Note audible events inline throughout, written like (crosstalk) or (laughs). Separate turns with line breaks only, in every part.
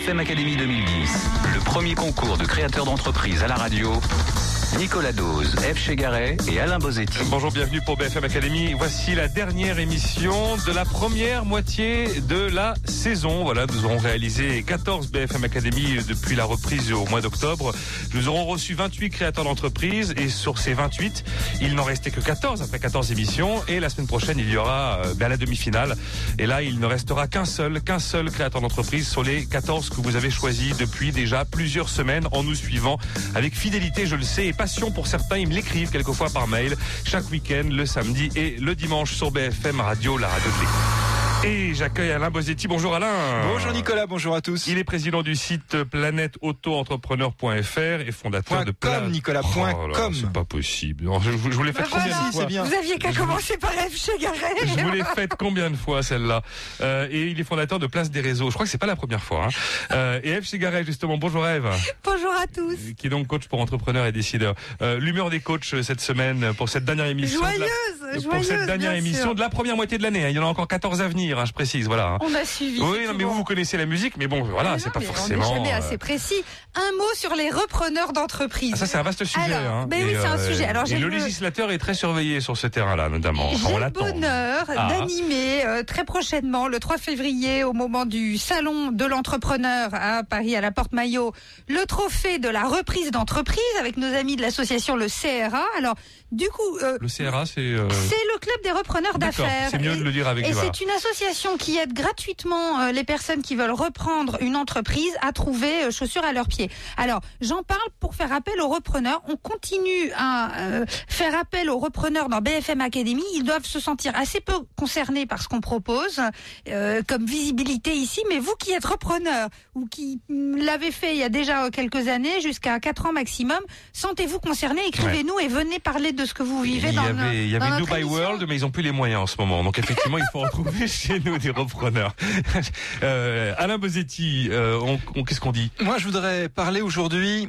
BFM Academy 2010, le premier concours de créateurs d'entreprise à la radio. Nicolas Dose, F. Chegaray et Alain Bozetti.
Bonjour, bienvenue pour BFM Academy. Voici la dernière émission de la première moitié de la saison. Voilà, nous aurons réalisé 14 BFM Academy depuis la reprise au mois d'octobre. Nous aurons reçu 28 créateurs d'entreprise et sur ces 28, il n'en restait que 14 après 14 émissions et la semaine prochaine, il y aura euh, ben, la demi-finale. Et là, il ne restera qu'un seul, qu'un seul créateur d'entreprise sur les 14 que vous avez choisis depuis déjà plusieurs semaines en nous suivant avec fidélité, je le sais, passion pour certains. Ils me l'écrivent quelquefois par mail chaque week-end, le samedi et le dimanche sur BFM Radio, la radio de l'écoute. Et j'accueille Alain Bosetti. Bonjour Alain.
Bonjour Nicolas, bonjour à tous.
Il est président du site planèteautoentrepreneur.fr et fondateur de
Point com, Nicolas, point
Oh là,
com.
C'est pas possible. Je, je vous l'ai fait
Bah
combien
voilà.
de
Si,
fois
bien.
Vous aviez qu'à commencer par F. Chegaray.
Je vous l'ai faite combien de fois celle-là Euh, Et il est fondateur de Place des Réseaux. Je crois que c'est pas la première fois. Hein. Euh, et Eve Chigaret justement. Bonjour Eve,
Bonjour à tous.
qui est donc coach pour entrepreneurs et décideurs. Euh, L'humeur des coachs euh, cette semaine pour cette dernière émission. de la-
Joyeuse,
pour
joyeuse.
cette dernière émission
sûr.
de la première moitié de l'année. hein. Il y en a encore 14 à venir, hein, je précise. Voilà. hein.
On a suivi.
Oui, non, mais vous, vous connaissez la musique, mais bon, voilà, c'est pas forcément.
On jamais
euh,
assez précis. Un mot sur les repreneurs d'entreprise.
ah, ça, c'est un vaste sujet.
Alors,
hein.
ben oui, c'est un sujet. Alors,
et
j'ai
le
le-
législateur est très surveillé sur ce terrain-là, notamment.
J'ai le bonheur
Ah.
d'animer euh, très prochainement, le 3 février, au moment du salon de l'entrepreneur à Paris, à la Porte Maillot, le trophée de la reprise d'entreprise avec nos amis de l'association le CRA. Alors, du coup, euh,
Le CRA, c'est. euh,
c'est le club des repreneurs d'affaires.
c'est mieux
Et-
de le dire avec
Et c'est une association qui aide gratuitement euh, les personnes qui veulent reprendre une entreprise à trouver euh, chaussures à leurs pieds. Alors, j'en parle pour faire appel aux repreneurs. On continue à euh, faire appel aux repreneurs dans BFM Academy. Ils doivent se sentir assez peu concernés par ce qu'on propose euh, comme visibilité ici. Mais vous qui êtes repreneur ou qui mm, l'avez fait il y a déjà quelques années, jusqu'à 4 ans maximum, sentez-vous concerné. Écrivez-nous et venez parler de ce que vous vivez
il y
dans,
avait,
no-
il y
dans
avait Dubai. World, mais ils ont plus les moyens en ce moment. Donc effectivement, il faut en (laughs) trouver chez nous des repreneurs. (laughs) Euh, Alain Bozetti, euh, on, on- qu'est-ce qu'on dit
Moi, je voudrais parler aujourd'hui.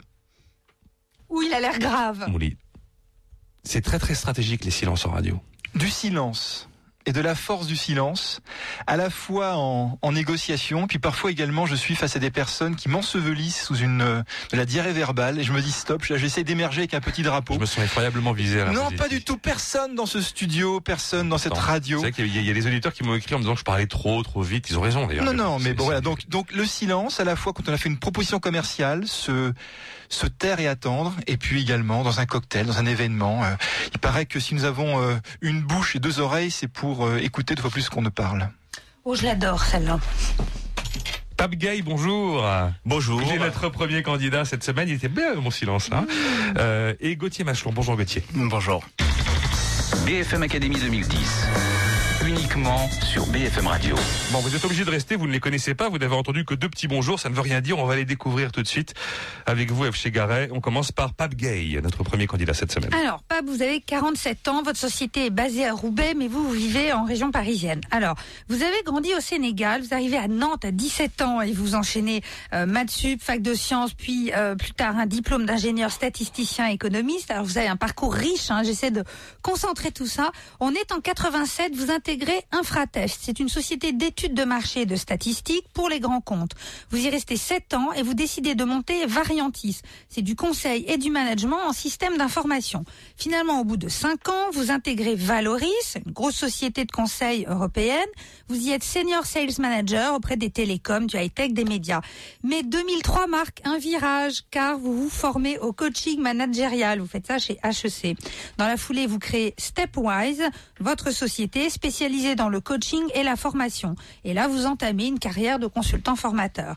Où il a l'air grave.
Lit. C'est très très stratégique les silences en radio.
du silence et de la force du silence, à la fois en, en négociation, puis parfois également je suis face à des personnes qui m'ensevelissent sous une euh, de la diarrhée verbale et je me dis stop, j'essaie d'émerger avec un petit drapeau.
Je me sens effroyablement visé. Alain
Non,
Bozetti.
pas du tout. Personne dans ce studio, personne dans cette radio.
C'est vrai qu'il y, y a des auditeurs qui m'ont écrit en me disant que je parlais trop, trop vite. Ils ont raison d'ailleurs.
Non, non, mais bon, voilà. Donc, donc le silence, à la fois quand on a fait une proposition commerciale, se, se taire et attendre, et puis également dans un cocktail, dans un événement. euh, il paraît que si nous avons euh, une bouche et deux oreilles, c'est pour euh, écouter deux fois plus qu'on ne parle.
Oh, je l'adore celle-là.
Pape Gay, bonjour.
Bonjour.
Il est notre premier candidat cette semaine. Il était bien mon silence là. Euh, et Gauthier Machelon. Bonjour Gauthier.
Bonjour.
BFM Academy 2010, uniquement sur BFM Radio.
Bon, vous êtes obligé de rester, vous ne les connaissez pas, vous n'avez entendu que deux petits bonjours, ça ne veut rien dire, on va les découvrir tout de suite avec vous, F. Chegaray. On commence par Pape Gay, notre premier candidat cette semaine.
Alors, Pape, vous avez 47 ans, votre société est basée à Roubaix, mais vous, vous vivez en région parisienne. Alors, vous avez grandi au Sénégal, vous arrivez à Nantes à 17 ans et vous enchaînez euh, maths sup, fac de sciences, puis euh, plus tard un diplôme d'ingénieur statisticien économiste. Alors, vous avez un parcours riche, hein, j'essaie de concentrer tout ça. On est en 87, vous intégrez Infratest. C'est une société d'études de marché et de statistiques pour les grands comptes. Vous y restez 7 ans et vous décidez de monter Variantis. C'est du conseil et du management en système d'information. Finalement, au bout de 5 ans, vous intégrez Valoris, une grosse société de conseil européenne. Vous y êtes senior sales manager auprès des télécoms, du high-tech, des médias. Mais 2003 marque un virage car vous vous formez au coaching managérial. Vous faites ça chez HEC. Dans la foulée, vous créez Stepwise, votre société spécialisée dans le coaching et la formation. Et là, vous entamez une carrière de consultant formateur.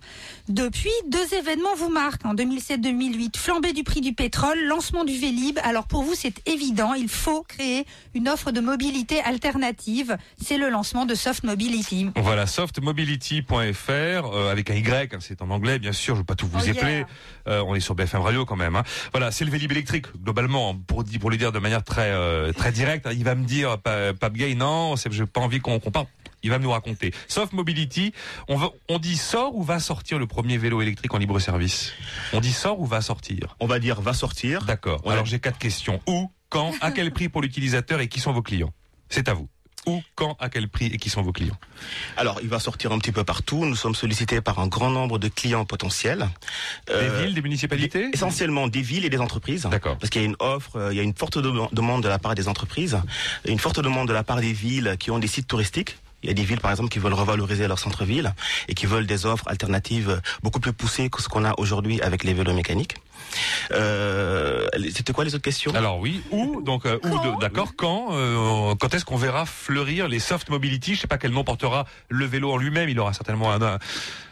Depuis, deux événements vous marquent. En 2007-2008, flambée du prix du pétrole, lancement du Vélib. Alors pour vous, c'est évident, il faut créer une offre de mobilité alternative. C'est le lancement de Soft Mobility.
Voilà, softmobility.fr, euh, avec un Y, hein, c'est en anglais, bien sûr, je ne veux pas tout vous
Oh, yeah.
épeler. Euh, on est sur BFM Radio quand même. hein. Voilà, c'est le Vélib électrique, globalement, hein, pour, le dire de manière très euh, très directe. Il va me dire, Pa- Pape Gay, non, c'est- j'ai pas envie qu'on parle. Il va nous raconter. Soft Mobility, on, va, on dit sort ou va sortir le premier vélo électrique en libre service? On dit sort ou va sortir?
On va dire va sortir.
D'accord.
Ouais.
Alors j'ai quatre questions. Où, quand, à quel prix pour l'utilisateur et qui sont vos clients? C'est à vous. Où, quand, à quel prix et qui sont vos clients?
Alors, il va sortir un petit peu partout. Nous sommes sollicités par un grand nombre de clients potentiels.
Des
Euh,
villes, des municipalités?
Essentiellement des villes et des entreprises.
D'accord.
Parce qu'il y a une offre, euh, il y a une forte de- demande de la part des entreprises, une forte demande de la part des villes qui ont des sites touristiques. Il y a des villes, par exemple, qui veulent revaloriser leur centre-ville et qui veulent des offres alternatives beaucoup plus poussées que ce qu'on a aujourd'hui avec les vélos mécaniques. Euh, C'était quoi les autres questions?
Alors oui, où donc euh, où d'accord quand euh, quand est-ce qu'on verra fleurir les soft mobility? Je sais pas quel nom portera le vélo en lui-même. Il aura certainement un, un-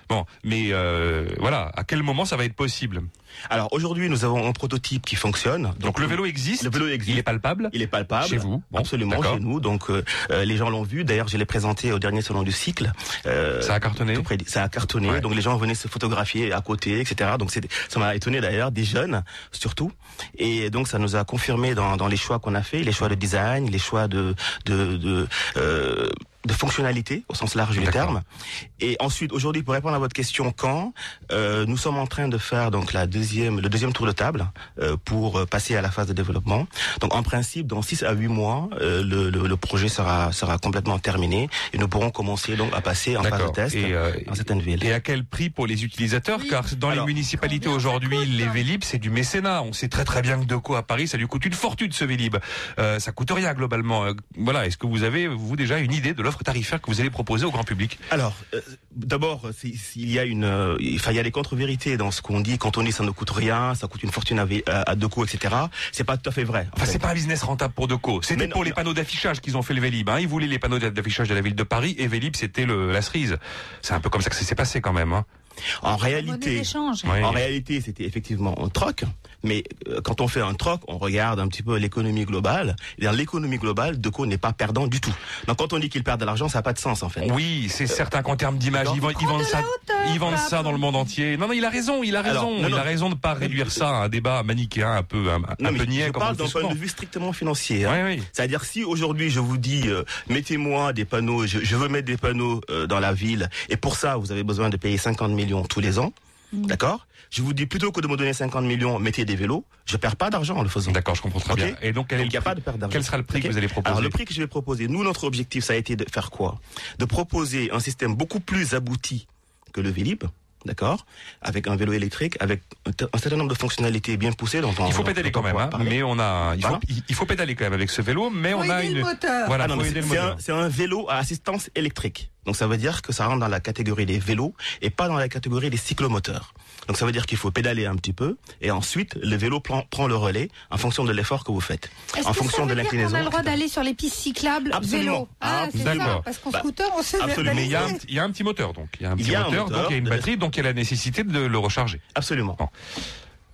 bon, mais euh, voilà, à quel moment ça va être possible?
Alors aujourd'hui, nous avons un prototype qui fonctionne.
Donc le vélo existe.
le vélo existe.
Il est palpable.
Il est palpable.
Chez vous Bon,
Absolument, chez nous. Donc, euh, euh, les gens l'ont vu. D'ailleurs, je l'ai présenté au dernier salon du cycle. Euh,
Ça a cartonné.
près ça a cartonné.
Ouais.
Donc, les gens venaient se photographier à côté, etc. Donc, ça m'a étonné d'ailleurs, des jeunes surtout. Et donc, ça nous a confirmé dans, dans les choix qu'on a fait, les choix de design, les choix de de de, euh, de fonctionnalité au sens large du terme. Et ensuite, aujourd'hui, pour répondre à votre question, quand euh, nous sommes en train de faire donc la deuxième, le deuxième tour de table euh, pour euh, passer à la phase de développement. Donc, en principe, dans 6 à 8 mois, euh, le, le, le projet sera sera complètement terminé et nous pourrons commencer donc à passer en phase de test
Et, euh,
dans certaines villes.
Et à quel prix pour les utilisateurs?
Oui.
Car dans
Alors,
les municipalités aujourd'hui, les Vélib, c'est du mécénat. On sait très très bien que Deco à Paris, ça lui coûte une fortune ce Vélib. Euh, ça coûte rien globalement. Euh, voilà. Est-ce que vous avez vous déjà une idée de l'offre tarifaire que vous allez proposer au grand public?
Alors, euh, d'abord, s'il y a une, euh, il y a des contre-vérités dans ce qu'on dit. Quand on dit ça ne coûte rien, ça coûte une fortune à, à, coups, etc. C'est pas tout à fait vrai. en
Enfin, c'est pas un business rentable pour Deco. C'était
non,
pour les panneaux d'affichage qu'ils ont fait le Vélib. Hein. Ils voulaient les panneaux d'affichage de la ville de Paris et Vélib, c'était le, la cerise. C'est un peu comme ça que ça s'est passé quand même. Hein.
En réalité. En réalité, c'était effectivement un troc, mais euh, quand on fait un troc, on regarde un petit peu l'économie globale. Et dans l'économie globale, Deco n'est pas perdant du tout. Donc quand on dit qu'il perd de l'argent, ça n'a pas de sens en fait.
Oui, c'est certain qu'en termes d'image, ils, vendent- ils vendent
de
ça,
hauteur,
ils vendent ça dans le monde entier. Non, non, il a raison, il a raison,
Alors, non,
il
non.
a raison de pas réduire ça à un débat manichéen un peu, un, un
Non,
peu niais
je parle
le
d'un point de vue strictement financier. hein.
Oui, oui.
C'est-à-dire si aujourd'hui je vous dis euh, mettez-moi des panneaux, je, je veux mettre des panneaux euh, dans la ville et pour ça vous avez besoin de payer 50 millions tous les ans,
Mm.
d'accord? Je vous dis plutôt que de me donner 50 millions, mettez des vélos, je perds pas d'argent en le faisant.
D'accord, je comprends très bien. Et donc,
il n'y a pas de perte d'argent.
quel sera le prix que vous allez proposer
Alors le prix que je vais proposer, nous notre objectif ça a été de faire quoi? De proposer un système beaucoup plus abouti que le Vélib, d'accord Avec un vélo électrique, avec un, certain nombre de fonctionnalités bien poussées dont on
Il faut pédaler quand même, hein, mais on a, il faut,
Voilà.
il- il faut pédaler quand même avec ce vélo, mais
Faut
on a une,
moteur.
voilà,
Ah un, c'est un vélo à assistance électrique. Donc ça veut dire que ça rentre dans la catégorie des vélos et pas dans la catégorie des cyclomoteurs. Donc ça veut dire qu'il faut pédaler un petit peu et ensuite le vélo prend, prend le relais en fonction de l'effort que vous faites.
Est-ce
En
que
fonction
ça
de
dire
l'inclinaison.
a le droit d'aller sur les pistes cyclables
Absolument.
vélo Ah, c'est
D'accord.
ça. Parce qu'en
Bah,
scooter, on sait
absolument.
Mais il y, a un,
verbaliser.
il y a un petit moteur, donc. Il y a un
Il
petit
y a un
moteur,
moteur
donc il y a une
de-
batterie, donc il y a la nécessité de le recharger.
Absolument.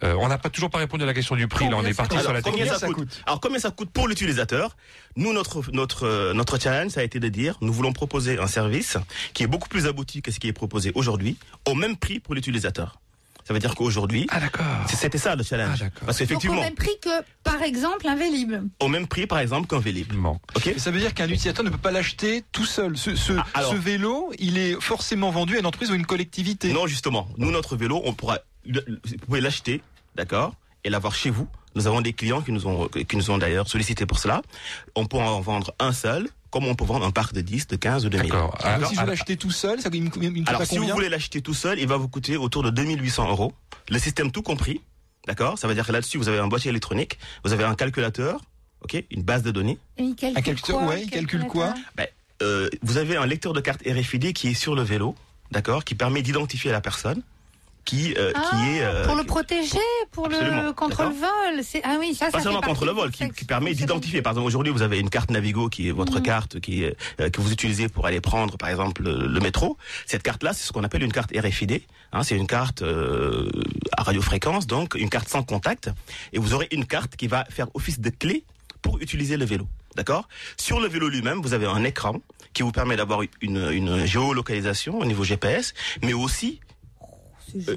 Euh, on n'a pas toujours pas répondu à la question du prix. Là, on
Combien
est parti sur la
combien
technique.
ça,
ça
coûte,
coûte
Alors combien ça coûte pour l'utilisateur Nous notre notre euh, notre challenge ça a été de dire nous voulons proposer un service qui est beaucoup plus abouti que ce qui est proposé aujourd'hui au même prix pour l'utilisateur. Ça veut dire qu'aujourd'hui
Ah
c'était ça le challenge.
Ah, d'accord.
Parce
Donc au
qu'effectivement
même prix que, par exemple, un Vélib.
au même prix par exemple qu'un Vélib.
Bon.
OK
Et ça veut dire qu'un utilisateur ne peut pas l'acheter tout seul. Ce, ce,
Ah, alors-
ce vélo, il est forcément vendu à une entreprise ou une collectivité.
Non, justement. Nous, notre vélo, on pourra, vous pouvez l'acheter, d'accord, et l'avoir chez vous. Nous avons des clients qui nous ont, qui nous ont d'ailleurs sollicité pour cela. On peut en vendre un seul, comme on peut vendre un parc de 10, de 15 ou de 1000.
D'accord.
Alors,
Alors,
si je veux l'acheter tout seul, ça me, coûte
Alors, si vous voulez l'acheter tout seul, il va vous coûter autour de 2800 euros. Le système tout compris, d'accord. Ça veut dire que là-dessus, vous avez un boîtier électronique, vous avez un calculateur, ok, une base de données.
Et il calcule
Un calculateur,
quoi,
ouais, il calcule quoi
Ben, euh, vous avez un lecteur de carte RFID qui est sur le vélo, d'accord, qui permet d'identifier la personne, qui, euh,
Ah,
qui est euh,
pour le protéger, pour le contre le vol. C'est ah oui, ça,
pas
ça
seulement contre le vol, qui, qui permet d'identifier. Par exemple, aujourd'hui, vous avez une carte Navigo qui est votre carte, qui euh, que vous utilisez pour aller prendre, par exemple, le, le métro. Cette carte-là, c'est ce qu'on appelle une carte RFID. Hein, c'est une carte euh, à radiofréquence, donc une carte sans contact. Et vous aurez une carte qui va faire office de clé pour utiliser le vélo. D'accord? Sur le vélo lui-même, vous avez un écran qui vous permet d'avoir une, une géolocalisation au niveau GPS, mais aussi.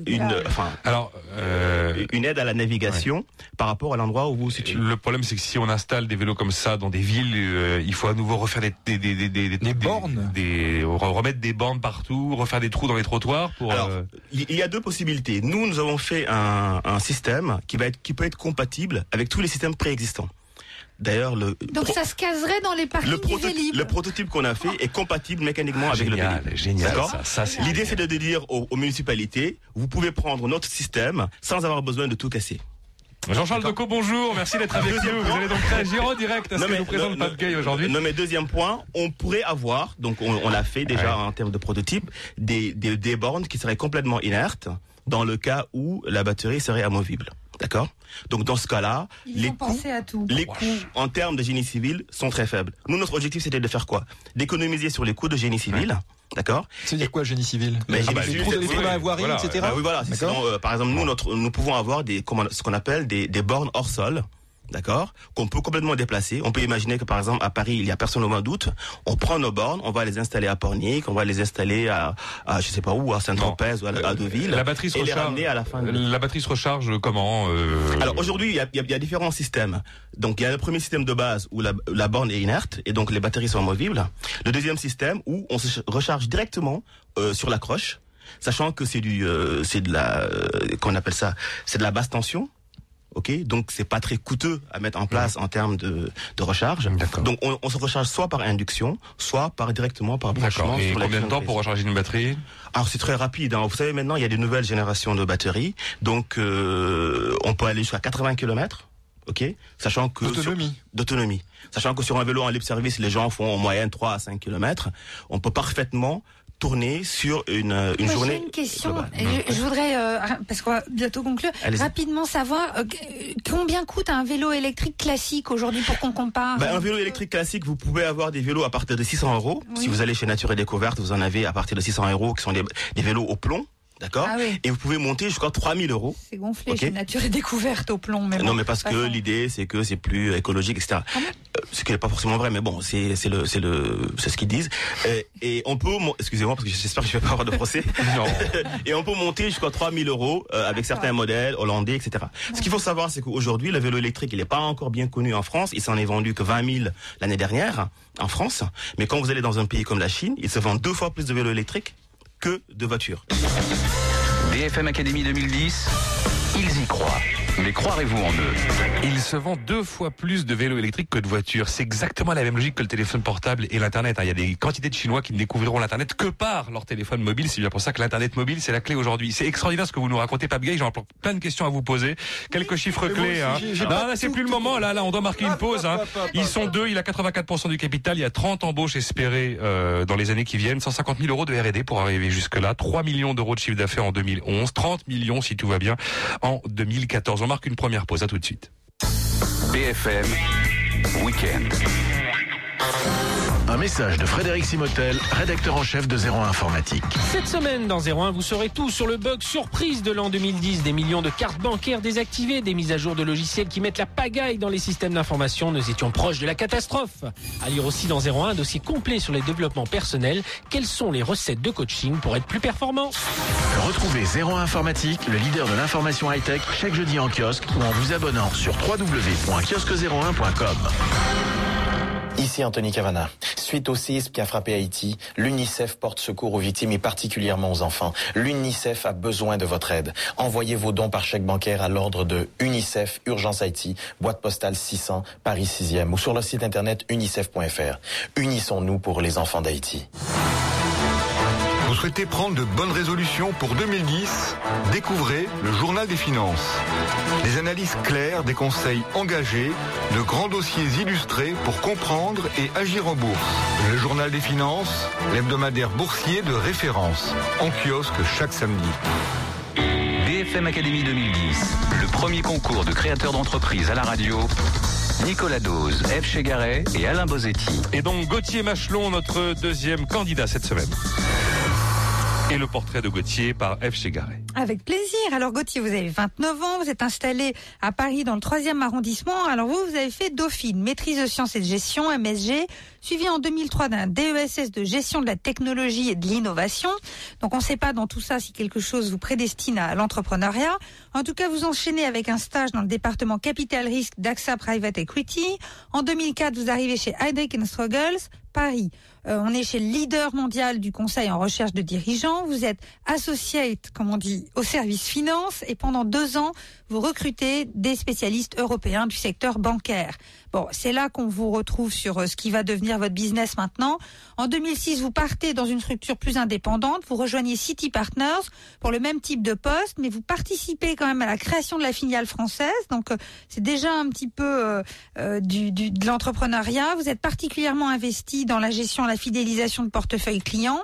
Une, enfin,
alors euh,
une aide à la navigation par rapport à l'endroit où vous vous situez.
le problème, c'est que si on installe des vélos comme ça dans des villes, euh, il faut à nouveau refaire des des des des, des,
Des bornes.
des, remettre des bornes partout, refaire des trous dans les trottoirs pour.
Alors,
euh,
il il y a deux possibilités. Nous, nous avons fait un, un système qui va être, qui peut être compatible avec tous les systèmes préexistants. D'ailleurs, le
Donc
pro-
ça se caserait dans les parkings
le,
du Vélib.
le prototype qu'on a fait est compatible mécaniquement avec le
Génial,
Vélib.
génial.
D'accord
Ça, ça, c'est
L'idée, c'est de dire aux, aux municipalités, vous pouvez prendre notre système sans avoir besoin de tout casser.
Jean-Charles Decaux, bonjour. Merci d'être avec nous. Vous allez donc réagir en direct à ce
Non,
que
mais
nous présente Pat Gay aujourd'hui.
Non mais deuxième point, on pourrait avoir, donc on, on l'a fait déjà
Ouais.
en termes de prototype, des, des, des bornes qui seraient complètement inertes dans le cas où la batterie serait amovible. D'accord Donc dans ce cas-là, les coûts,
pensé à tout.
les coûts en termes de génie civil sont très faibles. Nous, notre objectif, c'était de faire quoi D'économiser sur les coûts de génie civil. D'accord
Ça veut dire quoi, génie civil
Mais
Les
génie
les
civil,
les trous la voirie,
voilà,
etc.
bah oui, voilà. sinon, euh, par exemple, nous, notre, nous pouvons avoir des, comment, ce qu'on appelle des, des bornes hors sol. D'accord Qu'on peut complètement déplacer. On peut imaginer que, par exemple, à Paris, il y a personne au mois d'août. On prend nos bornes, on va les installer à Pornic, on va les installer à, à je sais pas où, à Saint-Tropez ou à, à Deauville.
La batterie se
et
recharge.
à la fin de
La batterie se recharge comment euh,
alors aujourd'hui, il y a, y a- y a différents systèmes. Donc il y a le premier système de base où la, la borne est inerte et donc les batteries sont amovibles. Le deuxième système où on se recharge directement euh, sur la croche, sachant que c'est du, euh, c'est de la, euh, qu'on appelle ça, c'est de la basse tension. Ok, donc c'est pas très coûteux à mettre en place en termes de, de recharge. Donc on, on se recharge soit par induction, soit par directement par branchement.
Et combien de temps pour recharger une batterie?
Alors c'est très rapide. Hein. Vous savez maintenant il y a des nouvelles générations de batteries, donc euh, on peut aller jusqu'à 80 km. Ok, sachant que
d'autonomie.
Sachant que sur un vélo en libre service, les gens font en moyenne 3 à 5 km. On peut parfaitement tourner sur une, euh, une
Moi,
journée.
J'ai une question. Je, je voudrais, euh, parce qu'on va bientôt conclure, rapidement savoir euh, combien coûte un vélo électrique classique aujourd'hui pour qu'on compare.
Ben, un vélo électrique classique, vous pouvez avoir des vélos à partir de 600 euros.
Oui.
Si vous allez chez Nature et Découverte, vous en avez à partir de 600 euros, qui sont des, des vélos au plomb, d'accord
Ah oui.
Et vous pouvez monter jusqu'à 3000 euros.
C'est gonflé
Ok.
chez Nature et Découverte au plomb. Mais
non,
bon,
mais parce que l'idée, c'est que c'est plus écologique, etc. Ce qui n'est pas forcément vrai, mais bon, c'est c'est le c'est le c'est ce qu'ils disent. Euh, et on peut, excusez-moi parce que j'espère que je vais pas avoir de procès. (laughs)
Non. (laughs)
et on peut monter jusqu'à 3000 euros euh, avec certains modèles hollandais, etc. Ce qu'il faut savoir, c'est qu'aujourd'hui, le vélo électrique, il n'est pas encore bien connu en France. Il s'en est vendu que 20 000 l'année dernière en France. Mais quand vous allez dans un pays comme la Chine, il se vend deux fois plus de vélos électriques que de voitures.
BFM Academy 2010, ils y croient. Mais croirez-vous en eux
Il se vend deux fois plus de vélos électriques que de voitures. C'est exactement la même logique que le téléphone portable et l'Internet. hein. Il y a des quantités de Chinois qui ne découvriront l'Internet que par leur téléphone mobile. C'est bien pour ça que l'Internet mobile, c'est la clé aujourd'hui. C'est extraordinaire ce que vous nous racontez, Pape Gay. J'ai encore plein de questions à vous poser. Quelques chiffres clés. Hein. Non,
pas
là, c'est
tout-
plus le moment. Là, là, on doit marquer une pause. Hein. Ils sont deux. Il a 84% du capital. Il y a 30 embauches espérées euh, dans les années qui viennent. 150 000 euros de R&D pour arriver jusque-là. 3 millions d'euros de chiffre d'affaires en 2011. 30 millions, si tout va bien, en 2014. On marque une première pause. À tout de suite.
BFM Weekend.
Un message de Frédéric Simotel, rédacteur en chef de 01 Informatique.
Cette semaine dans 01, vous saurez tout sur le bug surprise de l'an 2010. Des millions de cartes bancaires désactivées, des mises à jour de logiciels qui mettent la pagaille dans les systèmes d'information. Nous étions proches de la catastrophe. À lire aussi dans 01, un dossier complet sur les développements personnels. Quelles sont les recettes de coaching pour être plus performant?
Retrouvez 01 Informatique, le leader de l'information high-tech, chaque jeudi en kiosque ou en vous abonnant sur www.kiosque01.com.
Ici Anthony Cavana. Suite au séisme qui a frappé Haïti, l'UNICEF porte secours aux victimes et particulièrement aux enfants. L'UNICEF a besoin de votre aide. Envoyez vos dons par chèque bancaire à l'ordre de UNICEF Urgence Haïti, boîte postale 600, Paris 6e ou sur le site internet unicef.fr. Unissons-nous pour les enfants d'Haïti.
Souhaitez prendre de bonnes résolutions pour 2010 Découvrez le Journal des Finances. Des analyses claires, des conseils engagés, de grands dossiers illustrés pour comprendre et agir en bourse. Le Journal des Finances, l'hebdomadaire boursier de référence, en kiosque chaque samedi.
BFM Academy 2010, le premier concours de créateurs d'entreprises à la radio. Nicolas Dose, F. Chegaray et Alain Bozetti.
Et donc Gauthier Machelon, notre deuxième candidat cette semaine. Et le portrait de Gauthier par F. Chegaray.
Avec plaisir. Alors Gauthier, vous avez 29 ans, vous êtes installé à Paris dans le 3e arrondissement. Alors vous, vous avez fait Dauphine, maîtrise de sciences et de gestion, MSG, suivi en 2003 d'un DESS de gestion de la technologie et de l'innovation. Donc on ne sait pas dans tout ça si quelque chose vous prédestine à l'entrepreneuriat. En tout cas, vous enchaînez avec un stage dans le département Capital Risk d'AXA Private Equity. En 2004, vous arrivez chez Heidrick Struggles, Paris. Euh, on est chez le leader mondial du conseil en recherche de dirigeants. Vous êtes associate, comme on dit, au service finance et pendant deux ans, vous recrutez des spécialistes européens du secteur bancaire. Bon, c'est là qu'on vous retrouve sur euh, ce qui va devenir votre business maintenant. En 2006, vous partez dans une structure plus indépendante. Vous rejoignez City Partners pour le même type de poste, mais vous participez quand même à la création de la filiale française. Donc, euh, c'est déjà un petit peu euh, du, du, de l'entrepreneuriat. Vous êtes particulièrement investi dans la gestion, la fidélisation de portefeuille client.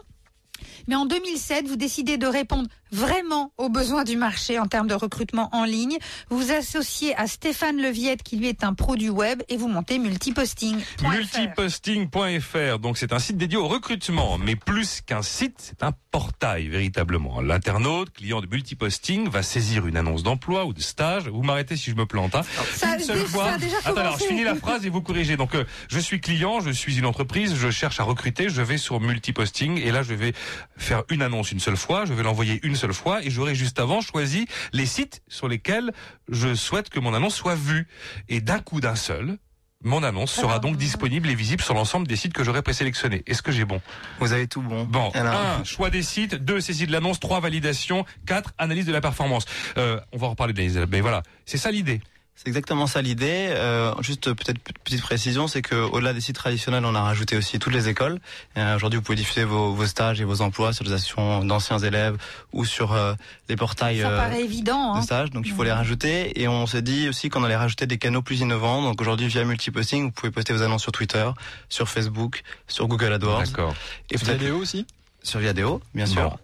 Mais en 2007, vous décidez de répondre vraiment aux besoins du marché en termes de recrutement en ligne. Vous vous associez à Stéphane Leviette, qui lui est un pro du web, et vous montez Multiposting.
Multiposting.fr, donc c'est un site dédié au recrutement, mais plus qu'un site, c'est un portail véritablement. L'internaute, client de Multiposting, va saisir une annonce d'emploi ou de stage. Vous m'arrêtez si je me plante. Hein.
Ça,
Une seule fois.
a déjà
Attends, alors je finis la phrase et vous corrigez. Donc euh, je suis client, je suis une entreprise, je cherche à recruter, je vais sur Multiposting et là je vais faire une annonce une seule fois, je vais l'envoyer une seule fois et j'aurai juste avant choisi les sites sur lesquels je souhaite que mon annonce soit vue. Et d'un coup d'un seul, mon annonce sera donc disponible et visible sur l'ensemble des sites que j'aurai présélectionnés. Est-ce que j'ai bon?
Vous avez tout bon.
Bon,
Alors,
un, choix des sites, deux, saisie de l'annonce, trois, validation, quatre, analyse de la performance. Euh, on va en reparler de l'analyse, mais voilà, c'est ça l'idée.
C'est exactement ça l'idée. Euh, juste peut-être petite précision, c'est que au-delà des sites traditionnels, on a rajouté aussi toutes les écoles. Euh, Aujourd'hui, vous pouvez diffuser vos, vos stages et vos emplois sur des actions d'anciens élèves ou sur euh, les portails
Ça
euh,
paraît évident.
de
Hein.
stages. Donc il faut les rajouter. Et on s'est dit aussi qu'on allait rajouter des canaux plus innovants. Donc aujourd'hui, via Multiposting, vous pouvez poster vos annonces sur Twitter, sur Facebook, sur Google AdWords
D'accord.
et peut-être
Vidéo aussi?
Sur Viadeo, bien sûr.
Bon.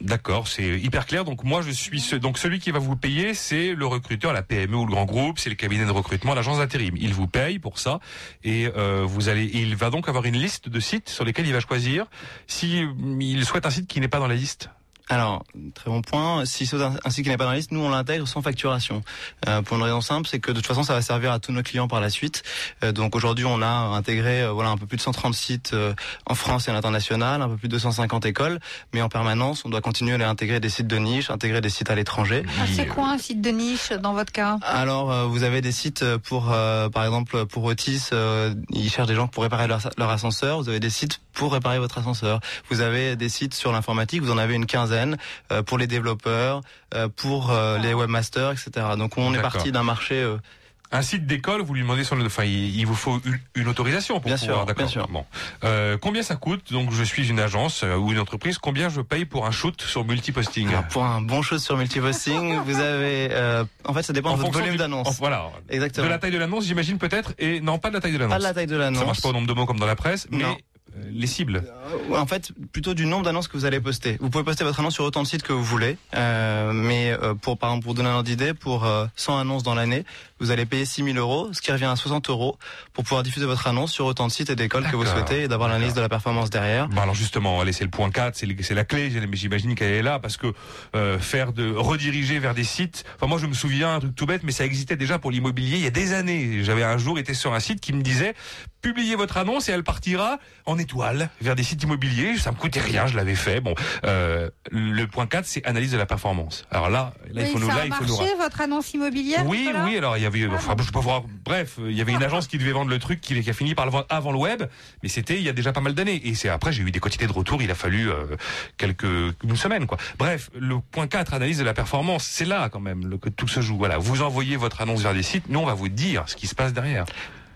D'accord, c'est hyper clair. Donc moi je suis ce, donc celui qui va vous payer, c'est le recruteur, la PME ou le grand groupe, c'est le cabinet de recrutement, l'agence d'intérim. Il vous paye pour ça et euh, vous allez, il va donc avoir une liste de sites sur lesquels il va choisir. Si il souhaite un site qui n'est pas dans la liste,
Alors, très bon point. Si c'est un site qui n'est pas dans la liste, nous on l'intègre sans facturation. Euh, pour une raison simple, c'est que de toute façon ça va servir à tous nos clients par la suite. Euh, donc aujourd'hui on a intégré euh, voilà un peu plus de 130 sites euh, en France et à l'international, un peu plus de 250 écoles, mais en permanence on doit continuer à intégrer des sites de niche, intégrer des sites à l'étranger.
Ah, c'est quoi un site de niche dans votre cas?
Alors, euh, vous avez des sites pour, euh, par exemple, pour Otis, euh, ils cherchent des gens pour réparer leur, leur ascenseur. Vous avez des sites pour réparer votre ascenseur. Vous avez des sites sur l'informatique, vous en avez une quinzaine euh, pour les développeurs, euh, pour euh, les webmasters, etc. Donc, on est parti d'un marché.
un site d'école, vous lui demandez son, enfin il, vous faut une, autorisation pour
Bien
pouvoir. D'accord.
bien sûr.
Bon, Euh, combien ça coûte? Donc je suis une agence euh, ou une entreprise. Combien je paye pour un shoot sur multiposting?
Alors, pour un bon chose sur multiposting, (laughs) vous avez, euh, en fait, ça dépend de votre volume d'annonce.
en- Voilà.
Exactement.
De la taille de l'annonce, j'imagine peut-être, et non pas de la taille de l'annonce.
Pas de la taille de l'annonce.
Ça marche pas au nombre de mots comme dans la presse, mais
Non.
Euh, les cibles.
En fait, plutôt du nombre d'annonces que vous allez poster. Vous pouvez poster votre annonce sur autant de sites que vous voulez, euh, mais euh, pour par exemple pour donner un ordre d'idée, pour euh, 100 annonces dans l'année, vous allez payer 6 000 euros, ce qui revient à 60 euros pour pouvoir diffuser votre annonce sur autant de sites et d'écoles que vous souhaitez et d'avoir l'analyse de la performance derrière.
Alors justement, allez, c'est le point 4, c'est la clé, j'ai- j'imagine qu'elle est là, parce que euh, faire de rediriger vers des sites, enfin moi je me souviens un truc tout bête, mais ça existait déjà pour l'immobilier il y a des années. J'avais un jour été sur un site qui me disait, publiez votre annonce et elle partira en étoile vers des sites immobiliers, ça me coûtait rien, je l'avais fait. Bon, euh, le point 4, c'est analyse de la performance. Alors là, là il faut nous, là,
a
il faut nous
marché, votre annonce immobilière
oui, oui. Alors il y avait,
Ah
enfin,
bon.
je peux pas voir. Bref, il y avait une agence qui devait vendre le truc, qui, qui a fini par le vendre avant le web, mais c'était il y a déjà pas mal d'années. Et c'est après j'ai eu des quantités de retour. Il a fallu euh, quelques une semaine, quoi. Bref, le point 4, analyse de la performance, c'est là quand même le, que tout se joue. Voilà, vous envoyez votre annonce vers des sites, nous on va vous dire ce qui se passe derrière.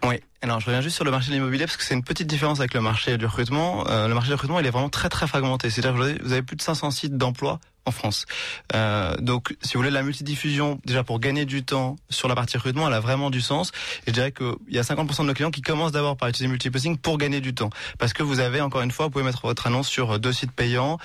Oui. Alors je reviens juste sur le marché de l'immobilier parce que c'est une petite différence avec le marché du recrutement. Euh, le marché du recrutement il est vraiment très très fragmenté. C'est-à-dire que vous avez plus de 500 sites d'emploi en France. Euh, donc si vous voulez la multidiffusion déjà pour gagner du temps sur la partie recrutement elle a vraiment du sens. Et je dirais qu'il y a 50% de nos clients qui commencent d'abord par utiliser multiposting pour gagner du temps. Parce que vous avez encore une fois vous pouvez mettre votre annonce sur deux sites payants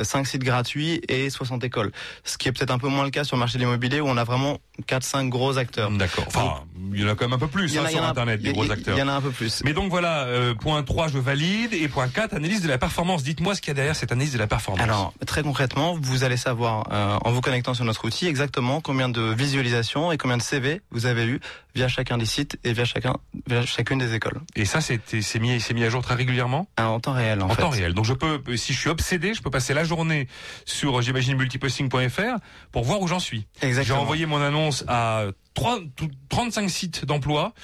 5 sites gratuits et 60 écoles. Ce qui est peut-être un peu moins le cas sur le marché de l'immobilier où on a vraiment 4-5 gros acteurs.
D'accord. Enfin, il y en a quand même un peu plus
Il en
hein,
a- il
sur
en a-
Internet, des
il y-
gros
il
acteurs.
y en a un peu plus.
Mais donc voilà, euh, point 3, je valide, et point 4, analyse de la performance. Dites-moi ce qu'il y a derrière cette analyse de la performance.
Alors, très concrètement, vous allez savoir, euh, en vous connectant sur notre outil, exactement combien de visualisations et combien de CV vous avez eu via chacun des sites et via chacun, via chacune des écoles.
Et ça, c'est mis, mis à jour très régulièrement?
Ah, En temps réel, en,
En
fait.
temps réel. Donc je peux, si je suis obsédé, je peux passer la journée sur, j'imagine, multiposting.fr pour voir où j'en suis. J'ai envoyé mon annonce à 3, tout- 35 sites d'emploi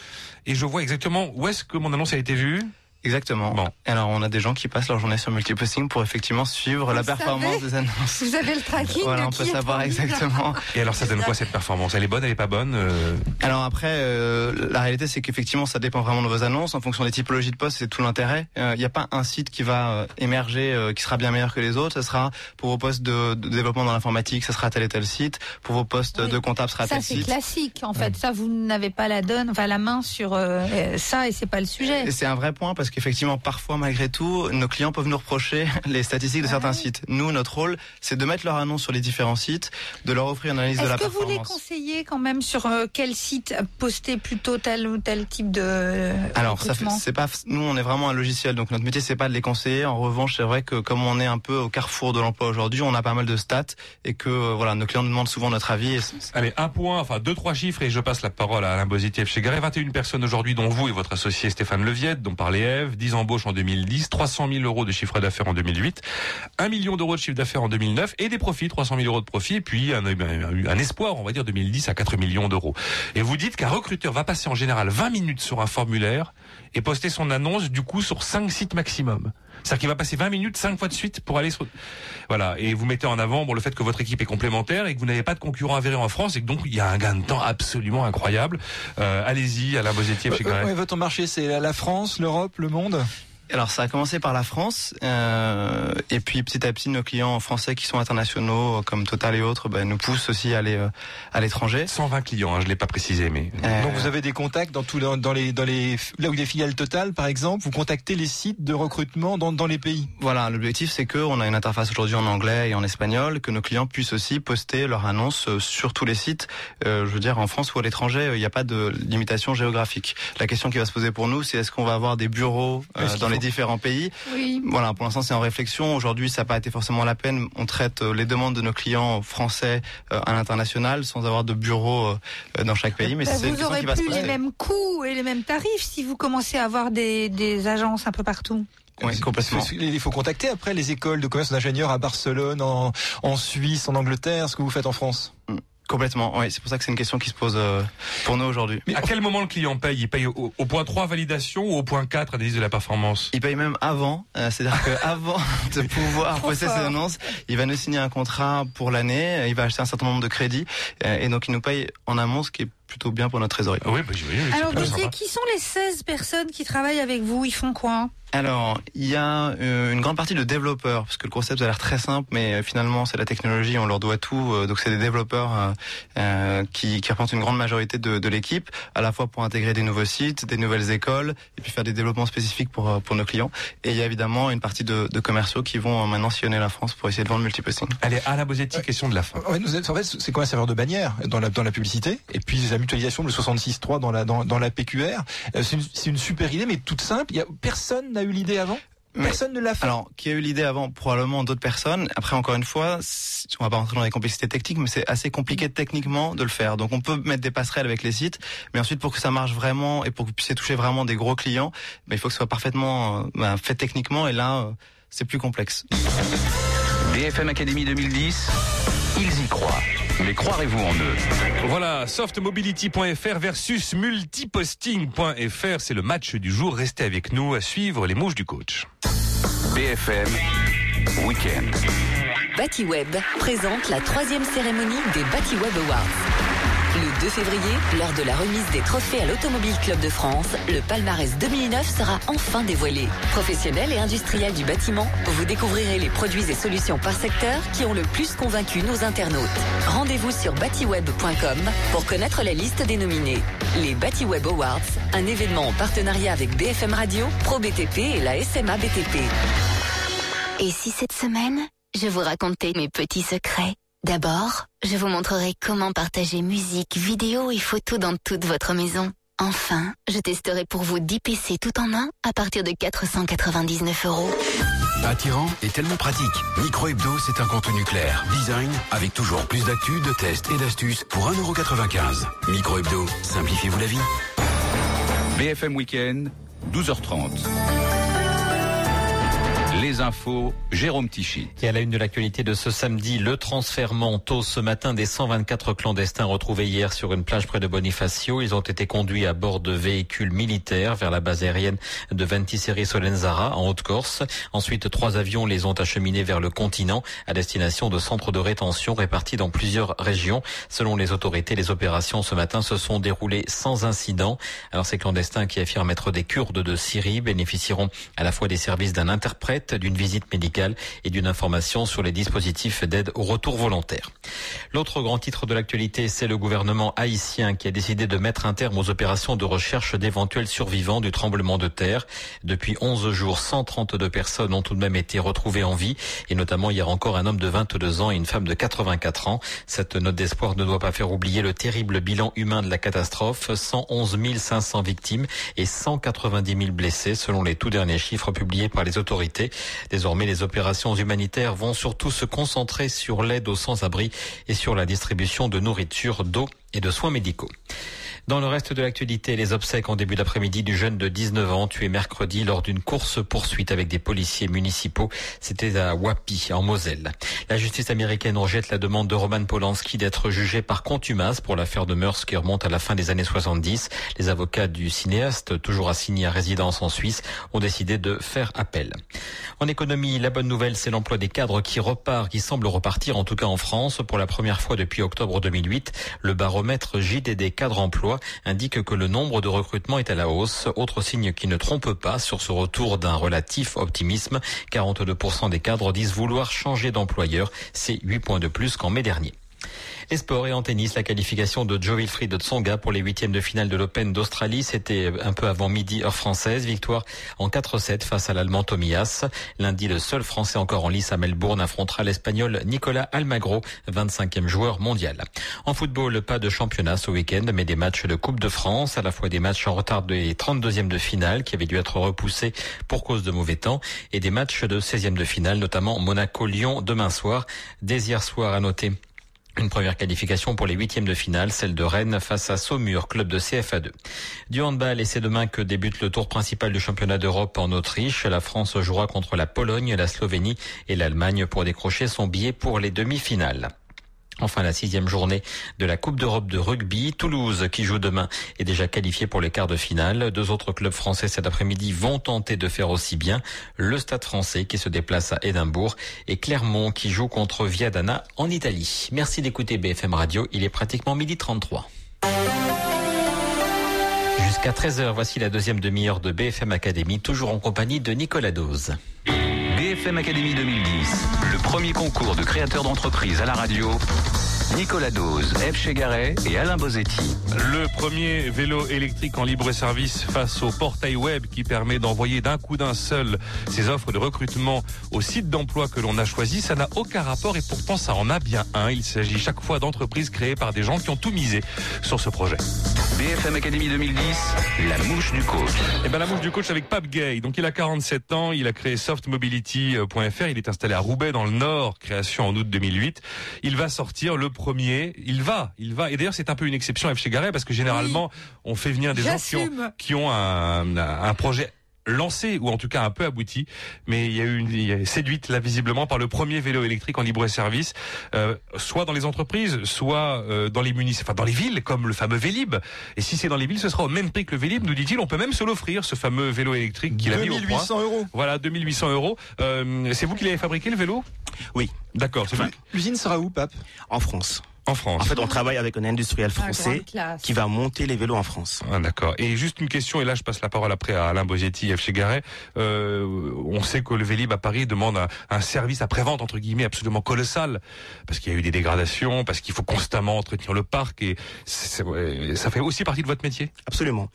et je vois exactement où est-ce que mon annonce a été vue.
Exactement.
Bon.
Alors on a des gens qui passent leur journée sur multiposting pour effectivement suivre la performance
savez
des annonces.
Vous avez le tracking
Voilà,
de
on
qui
peut
est
savoir exactement.
Et alors, ça donne quoi cette performance? Elle est bonne, elle est pas bonne euh,
Alors après, euh, la réalité c'est qu'effectivement ça dépend vraiment de vos annonces en fonction des typologies de postes, c'est tout l'intérêt. Euh, Il n'y a pas un site qui va euh, émerger, euh, qui sera bien meilleur que les autres. Ça sera pour vos postes de, de développement dans l'informatique, ça sera tel et tel site. Pour vos postes
Oui.
de comptable, ça sera
Ça
tel
c'est
site.
classique en fait. Ça vous n'avez pas la donne, enfin la main sur euh, euh, ça et c'est pas le sujet.
Et c'est un vrai point parce qu'effectivement, parfois, malgré tout, nos clients peuvent nous reprocher (laughs) les statistiques de certains sites. Nous, notre rôle, c'est de mettre leur annonce sur les différents sites, de leur offrir une analyse de
Est-ce
la
que vous les
performance.
conseillez quand même sur euh, quel site poster plutôt tel ou tel type de euh,
Alors, ça fait, c'est pas, nous, on est vraiment un logiciel, donc notre métier, c'est pas de les conseiller. En revanche, c'est vrai que comme on est un peu au carrefour de l'emploi aujourd'hui, on a pas mal de stats et que, euh, voilà, nos clients nous demandent souvent notre avis. Et
Allez, un point, enfin deux, trois chiffres et je passe la parole à Alain Bozitiev chez Garret. 21 personnes aujourd'hui, dont vous et votre associé Stéphane Leviette, dont parlait Eve, 10 embauches en 2010, 300 000 euros de chiffre d'affaires en 2008, 1 million d'euros de chiffre d'affaires en 2009 et des profits, 300 000 euros de profits, et puis un, un- espoir, on va dire 2010 à 4 millions d'euros. Et vous dites qu'un recruteur va passer en général 20 minutes sur un formulaire et poster son annonce du coup sur 5 sites maximum. C'est-à-dire qu'il va passer 20 minutes 5 fois de suite pour aller sur... Voilà, et vous mettez en avant bon, le fait que votre équipe est complémentaire et que vous n'avez pas de concurrent avéré en France et que donc il y a un gain de temps absolument incroyable. Euh, Allez-y, Alain Bozetier chez
Euh,
Garret.
ouais, votre marché, c'est la- la France, l'Europe, le monde?
Alors ça a commencé par la France euh, et puis petit à petit nos clients français qui sont internationaux comme Total et autres ben, nous poussent aussi à aller euh, à l'étranger.
120 clients, hein, je l'ai pas précisé, mais
Euh,
Donc vous avez des contacts dans tous les- dans les dans les là où il y a des filiales Total par exemple, vous contactez les sites de recrutement dans dans les pays.
Voilà, l'objectif c'est que on a une interface aujourd'hui en anglais et en espagnol, que nos clients puissent aussi poster leurs annonces euh, sur tous les sites. Euh, je veux dire en France ou à l'étranger, euh, il n'y a pas de limitation géographique. La question qui va se poser pour nous, c'est est-ce qu'on va avoir des bureaux euh, dans les différents pays
Oui.
Voilà, pour l'instant c'est en réflexion. Aujourd'hui, ça n'a pas été forcément la peine. On traite euh, les demandes de nos clients français euh, à l'international sans avoir de bureau euh, dans chaque pays. Mais
Bah,
c'est
vous aurez
qui va
plus les mêmes coûts et les mêmes tarifs si vous commencez à avoir des, des agences un peu partout.
Oui, complètement.
Il faut contacter après les écoles de commerce d'ingénieurs à Barcelone, en, en Suisse, en Angleterre, ce que vous faites en France.
Complètement. Oui, c'est pour ça que c'est une question qui se pose euh, pour nous aujourd'hui.
à quel moment le client paye? Il paye au, au point 3 validation ou au point 4 analyse de la performance?
Il paye même avant, euh, c'est-à-dire qu'avant (laughs) de pouvoir poster ses annonces, il va nous signer un contrat pour l'année, euh, il va acheter un certain nombre de crédits, euh, et donc il nous paye en amont, ce qui est plutôt bien pour notre trésorerie.
Oui, bah, j'imagine, c'est
Alors,
sympa.
qui sont les 16 personnes qui travaillent avec vous? Ils font quoi?
Alors, il y a euh, une grande partie de développeurs, parce que le concept a l'air très simple, mais euh, finalement c'est la technologie, on leur doit tout. euh, donc c'est des développeurs euh, euh, qui, qui représentent une grande majorité de, de l'équipe, à la fois pour intégrer des nouveaux sites, des nouvelles écoles, et puis faire des développements spécifiques pour pour nos clients. Et il y a évidemment une partie de, de commerciaux qui vont maintenant sillonner la France pour essayer de vendre le multiposting.
Allez, Alain Bosetti, question de la fin.
Ouais, nous, en fait, c'est quoi un serveur de bannière dans la, dans la publicité Et puis la mutualisation, le 66.3 dans la, dans, dans la PQR. Euh, C'est une, c'est une super idée, mais toute simple. Il y a, personne n'a eu l'idée avant?
Mais-
Personne ne l'a fait
Alors, qui a eu l'idée avant? Probablement d'autres personnes. Après, encore une fois, on va pas rentrer dans les complexités techniques, mais c'est assez compliqué techniquement de le faire. Donc, on peut mettre des passerelles avec les sites, mais ensuite, pour que ça marche vraiment et pour que vous puissiez toucher vraiment des gros clients, ben, il faut que ce soit parfaitement euh, ben, fait techniquement. Et là, euh, c'est plus complexe.
BFM Academy 2010, ils y croient. Mais croirez-vous en eux
Voilà, softmobility.fr versus multiposting.fr, c'est le match du jour. Restez avec nous à suivre les mouches du coach.
BFM Weekend.
BatiWeb présente la troisième cérémonie des BatiWeb Awards. Le 2 février, lors de la remise des trophées à l'Automobile Club de France, le palmarès 2009 sera enfin dévoilé. Professionnels et industriels du bâtiment, vous découvrirez les produits et solutions par secteur qui ont le plus convaincu nos internautes. Rendez-vous sur batiweb.com pour connaître la liste des nominés. Les BatiWeb Awards, un événement en partenariat avec BFM Radio, ProBTP et la SMA BTP.
Et si cette semaine, je vous racontais mes petits secrets? D'abord, je vous montrerai comment partager musique, vidéo et photos dans toute votre maison. Enfin, je testerai pour vous 10 PC tout en un à partir de 499 euros.
Attirant et tellement pratique. Micro Hebdo, c'est un contenu clair. Design, avec toujours plus d'actu, de tests et d'astuces pour 1,95€. Micro Hebdo, simplifiez-vous la vie.
BFM Weekend, 12h30. Les infos, Jérôme Tichy.
Et à la une de l'actualité de ce samedi, le transfert tôt ce matin des 124 clandestins retrouvés hier sur une plage près de Bonifacio. Ils ont été conduits à bord de véhicules militaires vers la base aérienne de Ventiseri Solenzara en Haute-Corse. Ensuite, trois avions les ont acheminés vers le continent à destination de centres de rétention répartis dans plusieurs régions. Selon les autorités, les opérations ce matin se sont déroulées sans incident. Alors ces clandestins qui affirment être des Kurdes de Syrie bénéficieront à la fois des services d'un interprète, d'une visite médicale et d'une information sur les dispositifs d'aide au retour volontaire. L'autre grand titre de l'actualité, c'est le gouvernement haïtien qui a décidé de mettre un terme aux opérations de recherche d'éventuels survivants du tremblement de terre. Depuis 11 jours, 132 personnes ont tout de même été retrouvées en vie et notamment hier encore un homme de 22 ans et une femme de 84 ans. Cette note d'espoir ne doit pas faire oublier le terrible bilan humain de la catastrophe. 111 500 victimes et 190 000 blessés selon les tout derniers chiffres publiés par les autorités. Désormais, les opérations humanitaires vont surtout se concentrer sur l'aide aux sans-abri et sur la distribution de nourriture, d'eau et de soins médicaux. Dans le reste de l'actualité, les obsèques en début d'après-midi du jeune de 19 ans tué mercredi lors d'une course-poursuite avec des policiers municipaux. C'était à Wapi, en Moselle. La justice américaine rejette la demande de Roman Polanski d'être jugé par contumace pour l'affaire de mœurs qui remonte à la fin des années 70. Les avocats du cinéaste, toujours assigné à résidence en Suisse, ont décidé de faire appel. En économie, la bonne nouvelle, c'est l'emploi des cadres qui repart, qui semble repartir, en tout cas en France, pour la première fois depuis octobre 2008. Le baromètre JDD cadre emploi indique que le nombre de recrutements est à la hausse. Autre signe qui ne trompe pas sur ce retour d'un relatif optimisme. 42% des cadres disent vouloir changer d'employeur. C'est 8 points de plus qu'en mai dernier. Et sport et en tennis, la qualification de Joe Wilfried Tsonga pour les huitièmes de finale de l'Open d'Australie. C'était un peu avant midi heure française. Victoire en 4-7 face à l'Allemand Tomias. Lundi, le seul Français encore en lice à Melbourne affrontera l'Espagnol Nicolas Almagro, 25e joueur mondial. En football, pas de championnat ce week-end, mais des matchs de Coupe de France, à la fois des matchs en retard des 32e de finale qui avaient dû être repoussés pour cause de mauvais temps et des matchs de 16e de finale, notamment Monaco-Lyon demain soir. Dès hier soir à noter une première qualification pour les huitièmes de finale, celle de Rennes face à Saumur, club de CFA2. Du handball, et c'est demain que débute le tour principal du championnat d'Europe en Autriche. La France jouera contre la Pologne, la Slovénie et l'Allemagne pour décrocher son billet pour les demi-finales. Enfin, la sixième journée de la Coupe d'Europe de rugby. Toulouse, qui joue demain, est déjà qualifié pour les quarts de finale. Deux autres clubs français cet après-midi vont tenter de faire aussi bien. Le Stade français, qui se déplace à Édimbourg, et Clermont, qui joue contre Viadana en Italie. Merci d'écouter BFM Radio. Il est pratiquement midi 33. Jusqu'à 13h, voici la deuxième demi-heure de BFM Academy, toujours en compagnie de Nicolas Dose.
BFM Academy 2010, le premier concours de créateurs d'entreprise à la radio. Nicolas Dose, F. Chegaray et Alain Bozetti.
Le premier vélo électrique en libre service face au portail web qui permet d'envoyer d'un coup d'un seul ses offres de recrutement au site d'emploi que l'on a choisi, ça n'a aucun rapport et pourtant ça en a bien un. Il s'agit chaque fois d'entreprises créées par des gens qui ont tout misé sur ce projet.
BFM Academy 2010, la mouche du coach.
Et ben la mouche du coach avec Pape Gay. Donc il a 47 ans, il a créé softmobility.fr, il est installé à Roubaix dans le Nord, création en août 2008. Il va sortir le premier, il va, il va. Et d'ailleurs c'est un peu une exception F chez Garret parce que généralement on fait venir des gens qui ont, qui ont un, un projet lancé ou en tout cas un peu abouti, mais il y a eu une il y a séduite là visiblement par le premier vélo électrique en libre service, euh, soit dans les entreprises, soit euh, dans les municipalités, enfin dans les villes comme le fameux Vélib. Et si c'est dans les villes, ce sera au même prix que le Vélib, nous dit-il. On peut même se l'offrir ce fameux vélo électrique qu'il a mis au point.
2800 euros.
Voilà, 2800 euros. Euh, c'est vous qui l'avez fabriqué le vélo?
Oui.
D'accord.
L'usine sera où, Pape?
En France.
En France.
En fait, on travaille avec un industriel
Ah,
français qui va monter les vélos en France.
Ah, D'accord. Et juste une question, et là je passe la parole après à Alain Bosetti, F. Chegaray. Euh, on sait que le Vélib à Paris demande un, un service après-vente, entre guillemets, absolument colossal, parce qu'il y a eu des dégradations, parce qu'il faut constamment entretenir le parc, et ça fait aussi partie de votre métier?
Absolument.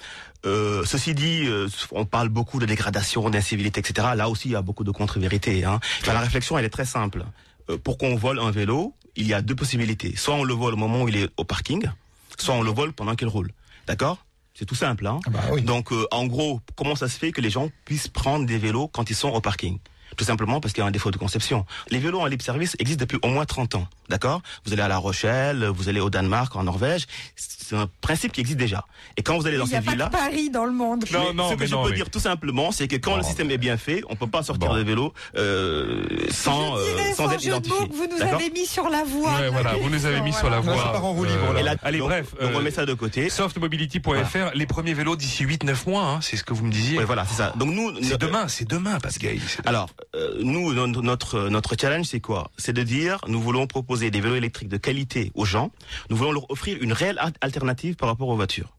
Euh, ceci dit, euh, on parle beaucoup de dégradation, d'incivilité, etc. Là aussi, il y a beaucoup de contre-vérités. Hein. Enfin, la réflexion, elle est très simple. Euh, pour qu'on vole un vélo, il y a deux possibilités. Soit on le vole au moment où il est au parking, soit on le vole pendant qu'il roule. D'accord? C'est tout simple. Hein?
Bah oui.
Donc, euh, en gros, comment ça se fait que les gens puissent prendre des vélos quand ils sont au parking? Tout simplement parce qu'il y a un défaut de conception. Les vélos en libre service existent depuis au moins 30 ans. D'accord? Vous allez à La Rochelle, vous allez au Danemark, en Norvège. C'est un principe qui existe déjà. Et quand vous allez dans
Il n'y a
ces
pas
villes-là,
de Paris dans le monde.
mais ce que je peux dire tout simplement, c'est que quand le système est bien fait, on peut pas sortir de vélo euh, sans, euh,
Dirais,
sans
sans
être identifié.
que vous nous avez mis sur la voie.
Ouais, voilà, vous nous avez mis sur la
Non,
voie.
ça part en roue libre, là.
Et là,
Allez,
donc-
bref.
donc
euh,
on met ça de côté.
Softmobility.fr, les premiers vélos d'ici 8-9 mois, hein, c'est ce que vous me disiez.
Ouais, voilà, c'est ça. Donc nous,
C'est demain, c'est demain, Pascal.
Alors, euh, nous, no- notre notre challenge, c'est quoi? C'est de dire, nous voulons proposer des vélos électriques de qualité aux gens. Nous voulons leur offrir une réelle al- alternative par rapport aux voitures.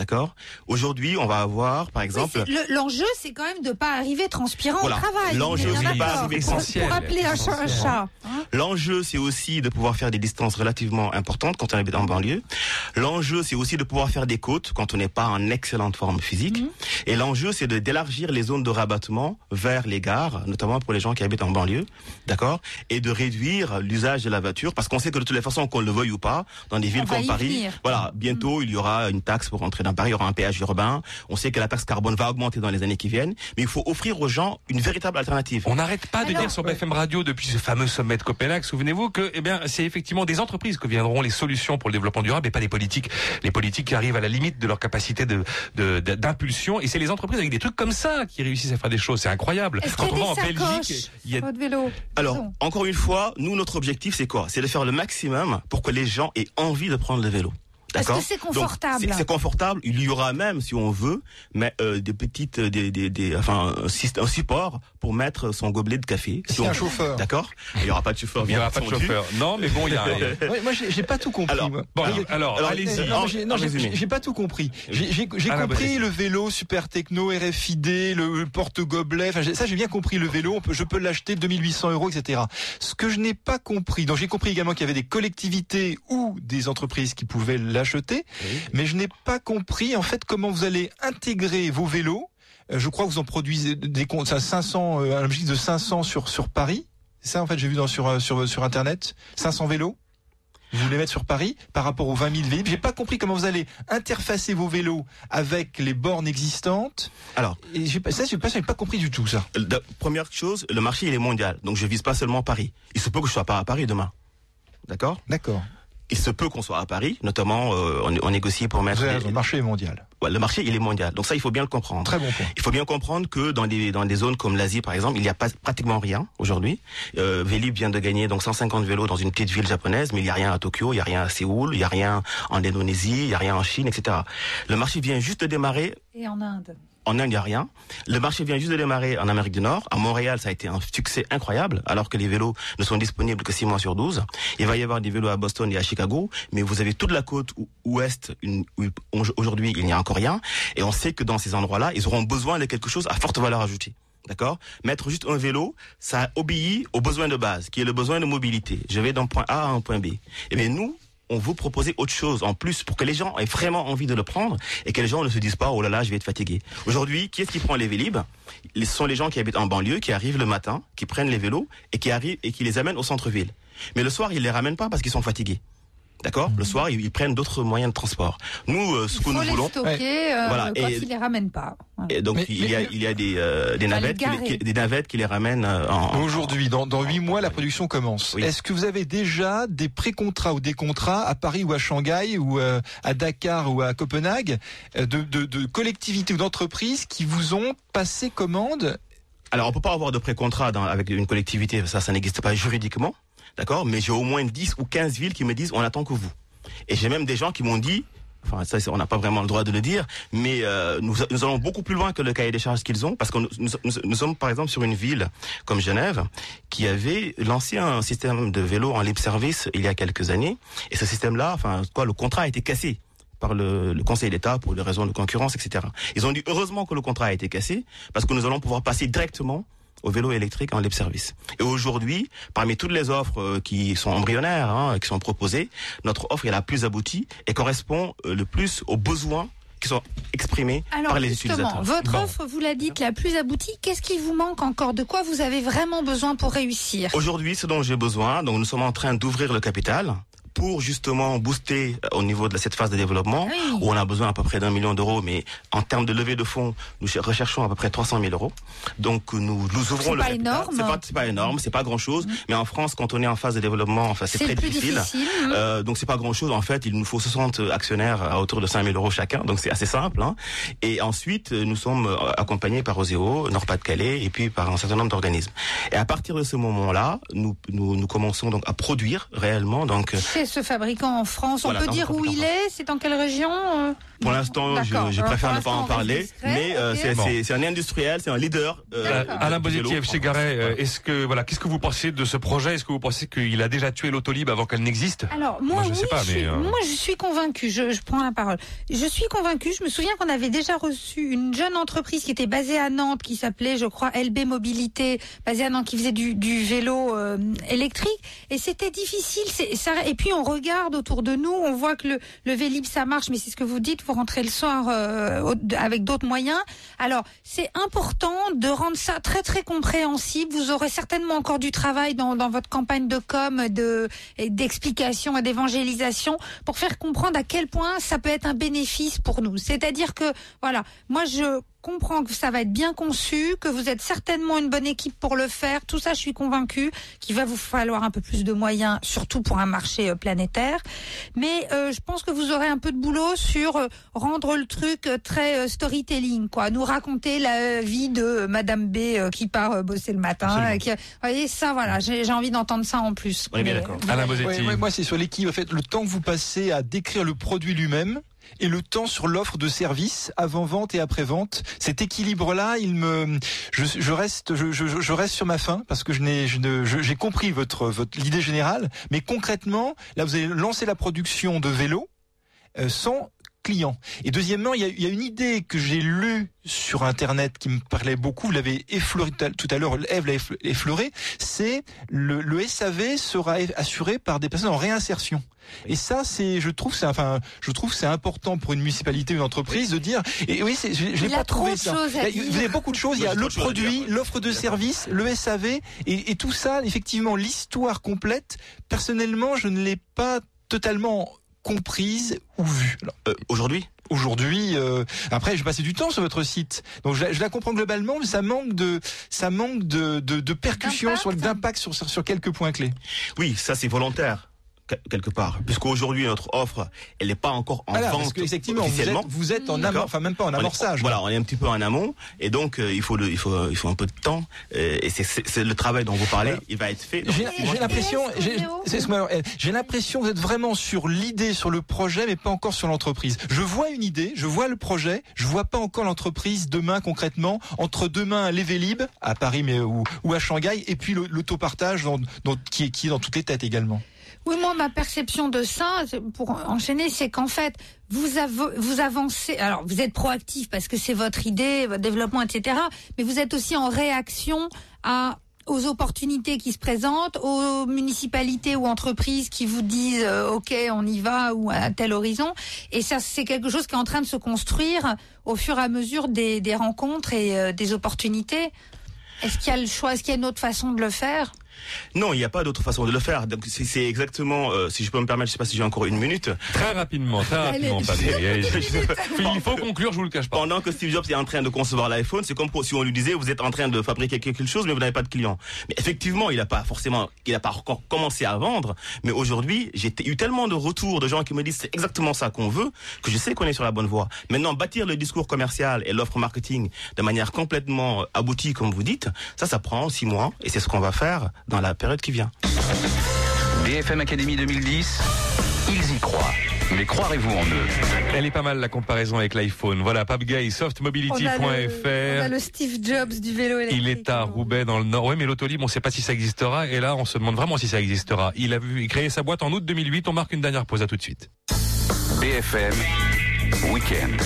D'accord? Aujourd'hui, on va avoir, par
Oui,
exemple,
le- L'enjeu, c'est quand même de pas arriver transpirant
Voilà.
au travail.
L'enjeu,
On
c'est pas arriver
Pour-
essentiel.
Pour appeler un chat un chat. hein.
L'enjeu, c'est aussi de pouvoir faire des distances relativement importantes quand on habite en banlieue. L'enjeu, c'est aussi de pouvoir faire des côtes quand on n'est pas en excellente forme physique. Et l'enjeu, c'est de d'élargir les zones de rabattement vers les gares, notamment pour les gens qui habitent en banlieue, d'accord, et de réduire l'usage de la voiture, parce qu'on sait que de toutes les façons, qu'on le veuille ou pas, dans des villes
va
comme Paris,
venir.
voilà, bientôt il y aura une taxe pour entrer dans Paris, il y aura un péage urbain. On sait que la taxe carbone va augmenter dans les années qui viennent, mais il faut offrir aux gens une véritable alternative.
On n'arrête pas de
Alors-
dire sur BFM Radio depuis ce fameux sommet de Copenhague, souvenez-vous que eh bien c'est effectivement des entreprises que viendront les solutions pour le développement durable et pas les politiques. Les politiques qui arrivent à la limite de leur capacité de de- de- d'impulsion et c'est les entreprises avec des trucs comme ça qui réussissent à faire des choses. C'est incroyable.
Est-ce
Quand on va en
des
Belgique, il y a
Votre vélo?
Alors, encore une fois, nous, notre objectif, c'est quoi? C'est de faire le maximum pour que les gens aient envie de prendre le vélo.
Est-ce
D'accord
que c'est confortable
c'est- confortable. Il y aura même, si on veut, mais euh, des petites, euh, des, des, des, enfin, un, support pour mettre son gobelet de café.
Y a un chauffeur
D'accord. Il y aura pas de chauffeur.
il n'y
bien
aura pas de chauffeur. Non, mais bon, il y a. (laughs)
Ouais, moi, j'ai pas tout compris.
Alors.
Bon,
Ah,
alors,
alors,
allez-y.
Euh, non, j'ai- pas tout compris. J'ai
Ah,
compris le vélo super techno, RFID, le, le porte-gobelet. Enfin, ça, j'ai bien compris le vélo. Je peux l'acheter 2800 euros, etc. Ce que je n'ai pas compris, donc j'ai compris également qu'il y avait des collectivités ou des entreprises qui pouvaient l'acheter, mais je n'ai pas compris en fait comment vous allez intégrer vos vélos. Euh, Je crois que vous en produisez des comptes, ça, 500, euh, un objectif de 500 sur sur Paris. C'est ça en fait, j'ai vu dans sur euh, sur sur internet, 500 vélos. Vous voulez mettre sur Paris par rapport aux 20 000 véhicules. J'ai pas compris comment vous allez interfacer vos vélos avec les bornes existantes.
Alors,
Et j'ai pas, ça, j'ai pas, j'ai pas compris du tout ça.
la première chose, le marché il est mondial, donc je vise pas seulement Paris. Il se peut que je sois pas à Paris demain. D'accord?
D'accord.
Il se peut qu'on soit à Paris, notamment euh, on, on négocie pour mettre.
Le marché est mondial.
Ouais, le marché il est mondial, donc ça il faut bien le comprendre.
Très bon point.
Il faut bien comprendre que dans des dans des zones comme l'Asie par exemple, il n'y a pas pratiquement rien aujourd'hui. Euh, Vélib vient de gagner donc 150 vélos dans une petite ville japonaise, mais il n'y a rien à Tokyo, il n'y a rien à Séoul, il n'y a rien en Indonésie, il n'y a rien en Chine, etc. Le marché vient juste de démarrer.
Et en Inde.
En Inde, il n'y a rien. Le marché vient juste de démarrer en Amérique du Nord. À Montréal, ça a été un succès incroyable, alors que les vélos ne sont disponibles que 6 mois sur 12. Il va y avoir des vélos à Boston et à Chicago, mais vous avez toute la côte ou- ouest, où aujourd'hui, il n'y a encore rien. Et on sait que dans ces endroits-là, ils auront besoin de quelque chose à forte valeur ajoutée. D'accord? Mettre juste un vélo, ça obéit au besoin de base, qui est le besoin de mobilité. Je vais d'un point A à un point B. Eh bien, nous, on veut proposer autre chose en plus pour que les gens aient vraiment envie de le prendre et que les gens ne se disent pas oh là là je vais être fatigué. Aujourd'hui, qui est-ce qui prend les Vélib? Ce sont les gens qui habitent en banlieue, qui arrivent le matin, qui prennent les vélos et qui arrivent et qui les amènent au centre-ville. Mais le soir, ils les ramènent pas parce qu'ils sont fatigués. D'accord Le soir, ils, ils prennent d'autres moyens de transport. Nous, euh, ce
Il
que nous
les
voulons,
stocker euh,
Voilà,
quand
et-
ils les ramènent pas. Voilà.
et donc
Mais-
il y a
mais-
il y a des euh, des navettes
les
qui, qui- des navettes qui les ramènent euh, en
Aujourd'hui, dans, dans 8 mois, la production commence.
Oui.
Est-ce que vous avez déjà des pré-contrats ou des contrats à Paris ou à Shanghai ou euh, à Dakar ou à Copenhague de, de, de collectivités ou d'entreprises qui vous ont passé commande?
Alors, on peut pas avoir de pré-contrat dans- avec une collectivité, ça, ça n'existe pas juridiquement, d'accord? Mais j'ai au moins 10 ou 15 villes qui me disent, on attend que vous. Et j'ai même des gens qui m'ont dit, enfin, ça, on n'a pas vraiment le droit de le dire, mais euh, nous, allons beaucoup plus loin que le cahier des charges qu'ils ont, parce que nous sommes, par exemple, sur une ville comme Genève, qui avait lancé un système de vélo en libre service il y a quelques années, et ce système-là, enfin, quoi, le contrat a été cassé par le, le Conseil d'État pour des raisons de concurrence, etc. Ils ont dit heureusement que le contrat a été cassé parce que nous allons pouvoir passer directement au vélo électrique en libre service. Et aujourd'hui, parmi toutes les offres euh, qui sont embryonnaires, hein, qui sont proposées, notre offre est la plus aboutie et correspond euh, le plus aux besoins qui sont exprimés
Alors
par les utilisateurs.
votre
Bon.
offre, vous la dites, la plus aboutie. Qu'est-ce qui vous manque encore? De quoi vous avez vraiment besoin pour réussir?
Aujourd'hui, ce dont j'ai besoin, donc nous sommes en train d'ouvrir le capital pour justement booster euh, au niveau de cette phase de développement, où on a besoin à peu près d'un million d'euros, mais en termes de levée de fonds, nous cher- recherchons à peu près 300 000 euros. Donc nous, nous ouvrons
C'est
le
pas
capital.
énorme.
C'est pas, c'est pas énorme, c'est pas grand chose, mais en France, quand on est en phase de développement, enfin c'est
C'est
très difficile.
difficile, mhm.
Euh, donc c'est pas grand chose. En fait, il nous faut 60 actionnaires à hauteur de 5 000 euros chacun, donc c'est assez simple. Hein. Et ensuite, euh, nous sommes euh, accompagnés par Oseo, Nord-Pas-de-Calais, et puis par un certain nombre d'organismes. Et à partir de ce moment-là, nous, nous, nous commençons donc à produire réellement. Donc, euh,
C'est ce fabricant en France.
Voilà,
On peut dire où il est C'est dans quelle région euh
pour l'instant, je, préfère ne pas en parler, mais euh, c'est
Bon.
un industriel, c'est un leader. euh,
Alain F. chez Garet, est-ce que voilà, qu'est-ce que vous pensez de ce projet? Est-ce que vous pensez qu'il a déjà tué l'autolib avant qu'elle n'existe?
Alors moi,
je
oui,
sais pas,
je
mais
suis,
euh,
moi je suis convaincue. Je, je prends la parole. Je suis convaincue. Je me souviens qu'on avait déjà reçu une jeune entreprise qui était basée à Nantes, qui s'appelait, je crois, LB Mobilité, basée à Nantes, qui faisait du, du vélo euh, électrique. Et c'était difficile. Ça, et puis on regarde autour de nous, on voit que le, le Vélib ça marche, mais c'est ce que vous dites. Vous rentrez le soir euh, avec d'autres moyens. Alors c'est important de rendre ça très très compréhensible. Vous aurez certainement encore du travail dans, dans votre campagne de com, de d'explication et d'évangélisation pour faire comprendre à quel point ça peut être un bénéfice pour nous. C'est-à-dire que voilà, moi je comprends que ça va être bien conçu, que vous êtes certainement une bonne équipe pour le faire. Tout ça, je suis convaincue qu'il va vous falloir un peu plus de moyens, surtout pour un marché euh, planétaire. Mais euh, je pense que vous aurez un peu de boulot sur euh, rendre le truc euh, très euh, storytelling, quoi. Nous raconter la vie de euh, Madame B euh, qui part euh, bosser le matin. Euh, qui- Vous voyez, ça, voilà, j'ai j'ai envie d'entendre ça en plus. Mais-
Ouais, ouais, moi, c'est sur l'équipe. En fait, le temps que vous passez à décrire le produit lui-même et le temps sur l'offre de service avant vente et après vente. Cet équilibre-là, il me, je, reste, je, reste sur ma faim parce que je n'ai, j'ai compris votre, votre l'idée générale, mais concrètement, là, vous avez lancé la production de vélos euh, sans clients. Et deuxièmement, il y a, il y a une idée que j'ai lue sur Internet qui me parlait beaucoup, vous l'avez effleuré tout à- l'heure, Eve l'a effle- effleuré, c'est le, le SAV sera assuré par des personnes en réinsertion. Et ça, c'est, je trouve, c'est, enfin, je trouve, c'est important pour une municipalité, une entreprise de dire. Et oui, c'est, je, je l'ai pas
trop
trouvé ça.
choses à
Il y a- Vous avez beaucoup de choses. Il y a le produit, l'offre de service, le SAV et, et tout ça. Effectivement, l'histoire complète. Personnellement, je ne l'ai pas totalement comprise ou vue.
Euh, Aujourd'hui
Aujourd'hui, euh, après, j'ai passé du temps sur votre site, donc je, la- je la comprends globalement, mais ça manque de, ça manque de, de, de percussion sur d'impact sur, sur sur quelques points clés.
Oui, ça c'est volontaire quelque part, puisqu'aujourd'hui notre offre, elle n'est pas encore en
parce
vente
que, effectivement, vous
officiellement.
êtes, vous êtes en amont, enfin même pas en
On est-
amorçage.
voilà, on est un petit peu en amont, et donc euh, il faut le, il faut, il faut un peu de temps, euh, et c'est- c'est c'est le travail dont vous parlez, il va être fait.
J'ai l'impression, j'ai- c'est ce que moi, j'ai l'impression vous êtes vraiment sur l'idée, sur le projet, mais pas encore sur l'entreprise. Je vois une idée, je vois le projet, je vois pas encore l'entreprise demain concrètement entre demain Vélib à Paris mais ou, ou à Shanghai et puis le- l'autopartage dans- dans- qui, est, qui est dans toutes les têtes également.
Oui, moi, ma perception de ça, pour enchaîner, c'est qu'en fait, vous avancez. Alors, vous êtes proactif parce que c'est votre idée, votre développement, etc. Mais vous êtes aussi en réaction à aux opportunités qui se présentent, aux municipalités ou entreprises qui vous disent euh, OK, on y va ou à tel horizon. Et ça, c'est quelque chose qui est en train de se construire au fur et à mesure des, des rencontres et euh, des opportunités. Est-ce qu'il y a le choix Est-ce qu'il y a une autre façon de le faire?
Non, il n'y a pas d'autre façon de le faire. Donc c'est exactement, euh, si je peux me permettre, je sais pas si j'ai encore une minute.
Très rapidement, très rapidement. (laughs) Allez, Il faut conclure, je vous le cache pas.
Pendant que Steve Jobs est en train de concevoir l'iPhone, c'est comme si on lui disait vous êtes en train de fabriquer quelque chose mais vous n'avez pas de clients. Mais effectivement, il n'a pas forcément, il n'a pas encore commencé à vendre. Mais aujourd'hui, j'ai eu tellement de retours de gens qui me disent c'est exactement ça qu'on veut que je sais qu'on est sur la bonne voie. Maintenant, bâtir le discours commercial et l'offre marketing de manière complètement aboutie, comme vous dites, ça, ça prend six mois et c'est ce qu'on va faire dans la période qui vient.
BFM Academy 2010, ils y croient. Mais croirez-vous en eux?
Elle est pas mal la comparaison avec l'iPhone. Voilà, Papgay,
On a le- on a
softmobility.fr.
le Steve Jobs du vélo électrique.
Il est à Roubaix dans le Nord. Oui, mais l'autolib, on ne sait pas si ça existera. Et là, on se demande vraiment si ça existera. Il a vu créer sa boîte en août 2008. On marque une dernière pause. À tout de suite.
BFM Weekend.